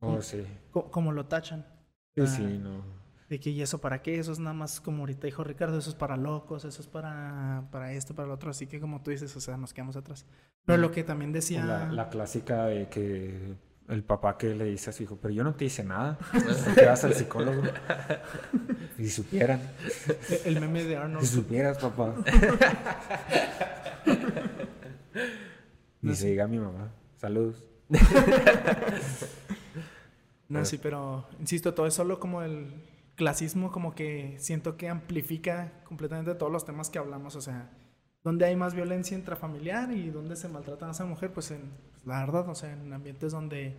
Oh, Mm. sí. co- como lo tachan. Sí, Ah. sí, no. De que, ¿y eso para qué? Eso es nada más, como ahorita dijo Ricardo, eso es para locos, eso es para, para esto, para lo otro. Así que, como tú dices, o sea, nos quedamos atrás. Pero lo que también decía... La, la clásica de que el papá que le dice a su hijo, pero yo no te hice nada, ¿por qué vas al psicólogo? Y si supieran, El meme de si Arnold. supieras, papá. No Y se diga a mi mamá, saludos. No, sí, pero insisto, todo es solo como el clasismo, como que siento que amplifica completamente todos los temas que hablamos. O sea, donde hay más violencia intrafamiliar y donde se maltrata a esa mujer, pues, en, pues, la verdad, o sea, en ambientes donde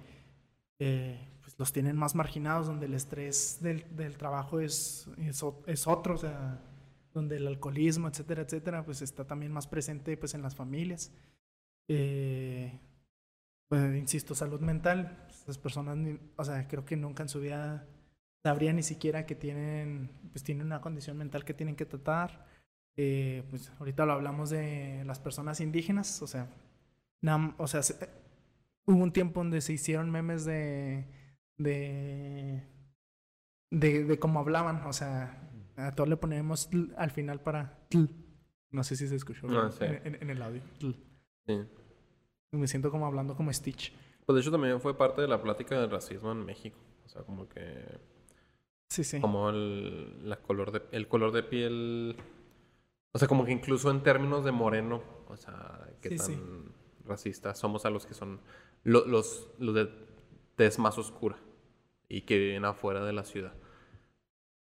eh, pues, los tienen más marginados, donde el estrés del, trabajo es, es, otro, o sea, donde el alcoholismo, etcétera, etcétera, pues está también más presente pues, en las familias. Eh, pues, insisto, salud mental, pues, las personas, o sea, creo que nunca en su vida sabrían ni siquiera que tienen, pues tienen una condición mental que tienen que tratar. Eh, pues ahorita lo hablamos de las personas indígenas, o sea, nam- o sea, se- hubo un tiempo donde se hicieron memes de, de, de, de cómo hablaban, o sea, a todo le ponemos tl al final para tl. No sé si se escuchó No, sí. en, en- en el audio. tl. Sí. Me siento como hablando como Stitch. Pues de hecho también fue parte de la plática del racismo en México. O sea, como que... Sí, sí. Como el, la color de, el color de piel... O sea, como que incluso en términos de moreno, o sea, qué Sí, tan sí. racistas somos a los que son lo- los, los de tez más oscura y que viven afuera de la ciudad.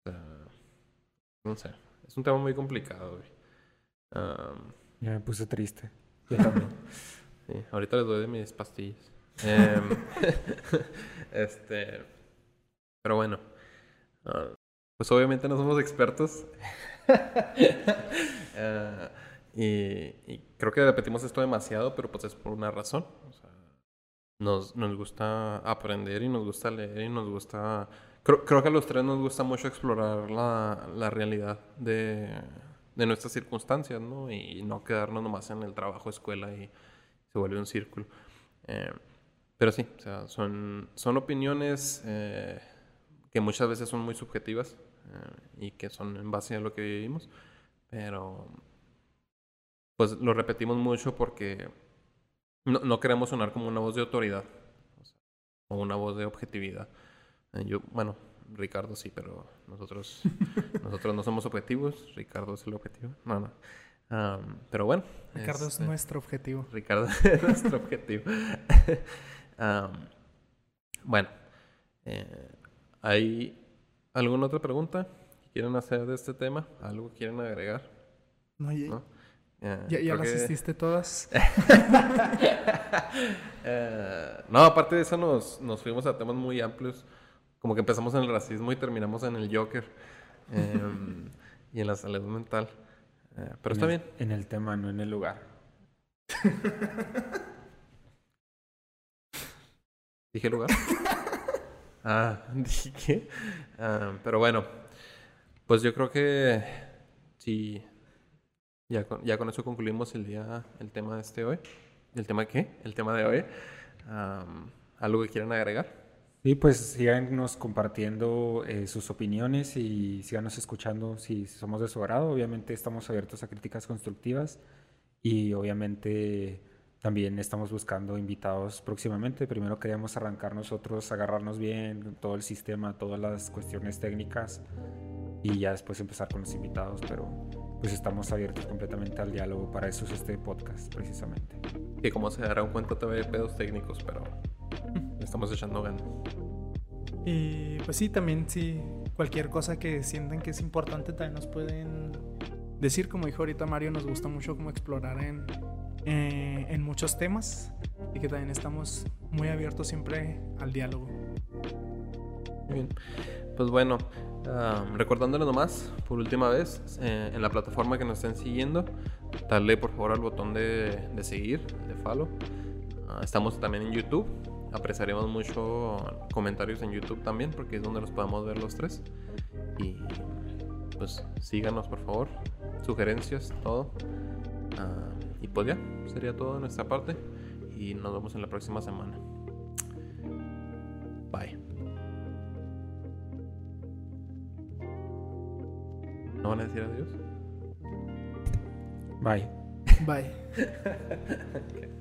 O sea, no sé, es un tema muy complicado, güey. Am, Ya me puse triste. Yo también. Sí, ahorita les doy de mis pastillas. Em, este. Pero bueno. ah, pues obviamente no somos expertos. Ah, y, creo que repetimos esto demasiado, pero pues es por una razón. Nos, nos gusta aprender y nos gusta leer y nos gusta... Creo, creo que a los tres nos gusta mucho explorar la, la realidad de, de nuestras circunstancias, ¿no? Y no quedarnos nomás en el trabajo, escuela y se vuelve un círculo. Eh, pero sí, o sea, son, son opiniones eh, que muchas veces son muy subjetivas eh, y que son en base a lo que vivimos, pero pues lo repetimos mucho porque no, no queremos sonar como una voz de autoridad o, sea, o una voz de objetividad. Eh, yo, bueno, Ricardo sí, pero nosotros, nosotros no somos objetivos, Ricardo es el objetivo. No, no. Am, pero bueno. Ricardo es este, nuestro objetivo. Ricardo es nuestro objetivo. Am, bueno, eh, ¿hay alguna otra pregunta que quieran hacer de este tema? ¿Algo que quieran agregar? No, ¿Ya, ya las que- hiciste todas? Eh, no, aparte de eso nos, nos fuimos a temas muy amplios. Como que empezamos en el racismo y terminamos en el Joker. em, y en la salud mental. Eh, pero está En bien. el- En el tema, no en el lugar. ¿Dije lugar? ah, dije. Ah, pero bueno, pues yo creo que sí. Ya con, ya eso concluimos el día, el tema de este hoy. ¿El tema qué? El tema de hoy. Am, ¿Algo que quieran agregar? Sí, pues síganos compartiendo eh, sus opiniones y síganos escuchando si somos de su agrado. Obviamente estamos abiertos a críticas constructivas y obviamente también estamos buscando invitados próximamente. Primero queríamos arrancar nosotros, agarrarnos bien todo el sistema, todas las cuestiones técnicas y ya después empezar con los invitados, pero pues estamos abiertos completamente al diálogo. Para eso es este podcast precisamente. Que como se darán cuenta todavía hay pedos técnicos, pero le estamos echando ganas. Y pues sí, también si cualquier cosa que sientan que es importante también nos pueden decir, como dijo ahorita Mario, nos gusta mucho como explorar en, eh, en muchos temas y que también estamos muy abiertos siempre al diálogo. Muy bien. Pues bueno, recordándole nomás, por última vez, eh, en la plataforma que nos estén siguiendo, darle por favor al botón de, de seguir, de follow. Ah, estamos también en YouTube. Apreciaremos mucho comentarios en YouTube también, porque es donde los podemos ver los tres. Y pues síganos por favor, sugerencias, todo. Ah, y pues ya, sería todo de nuestra parte. Y nos vemos en la próxima semana. Bye. ¿No van a decir adiós? Bye. Bye.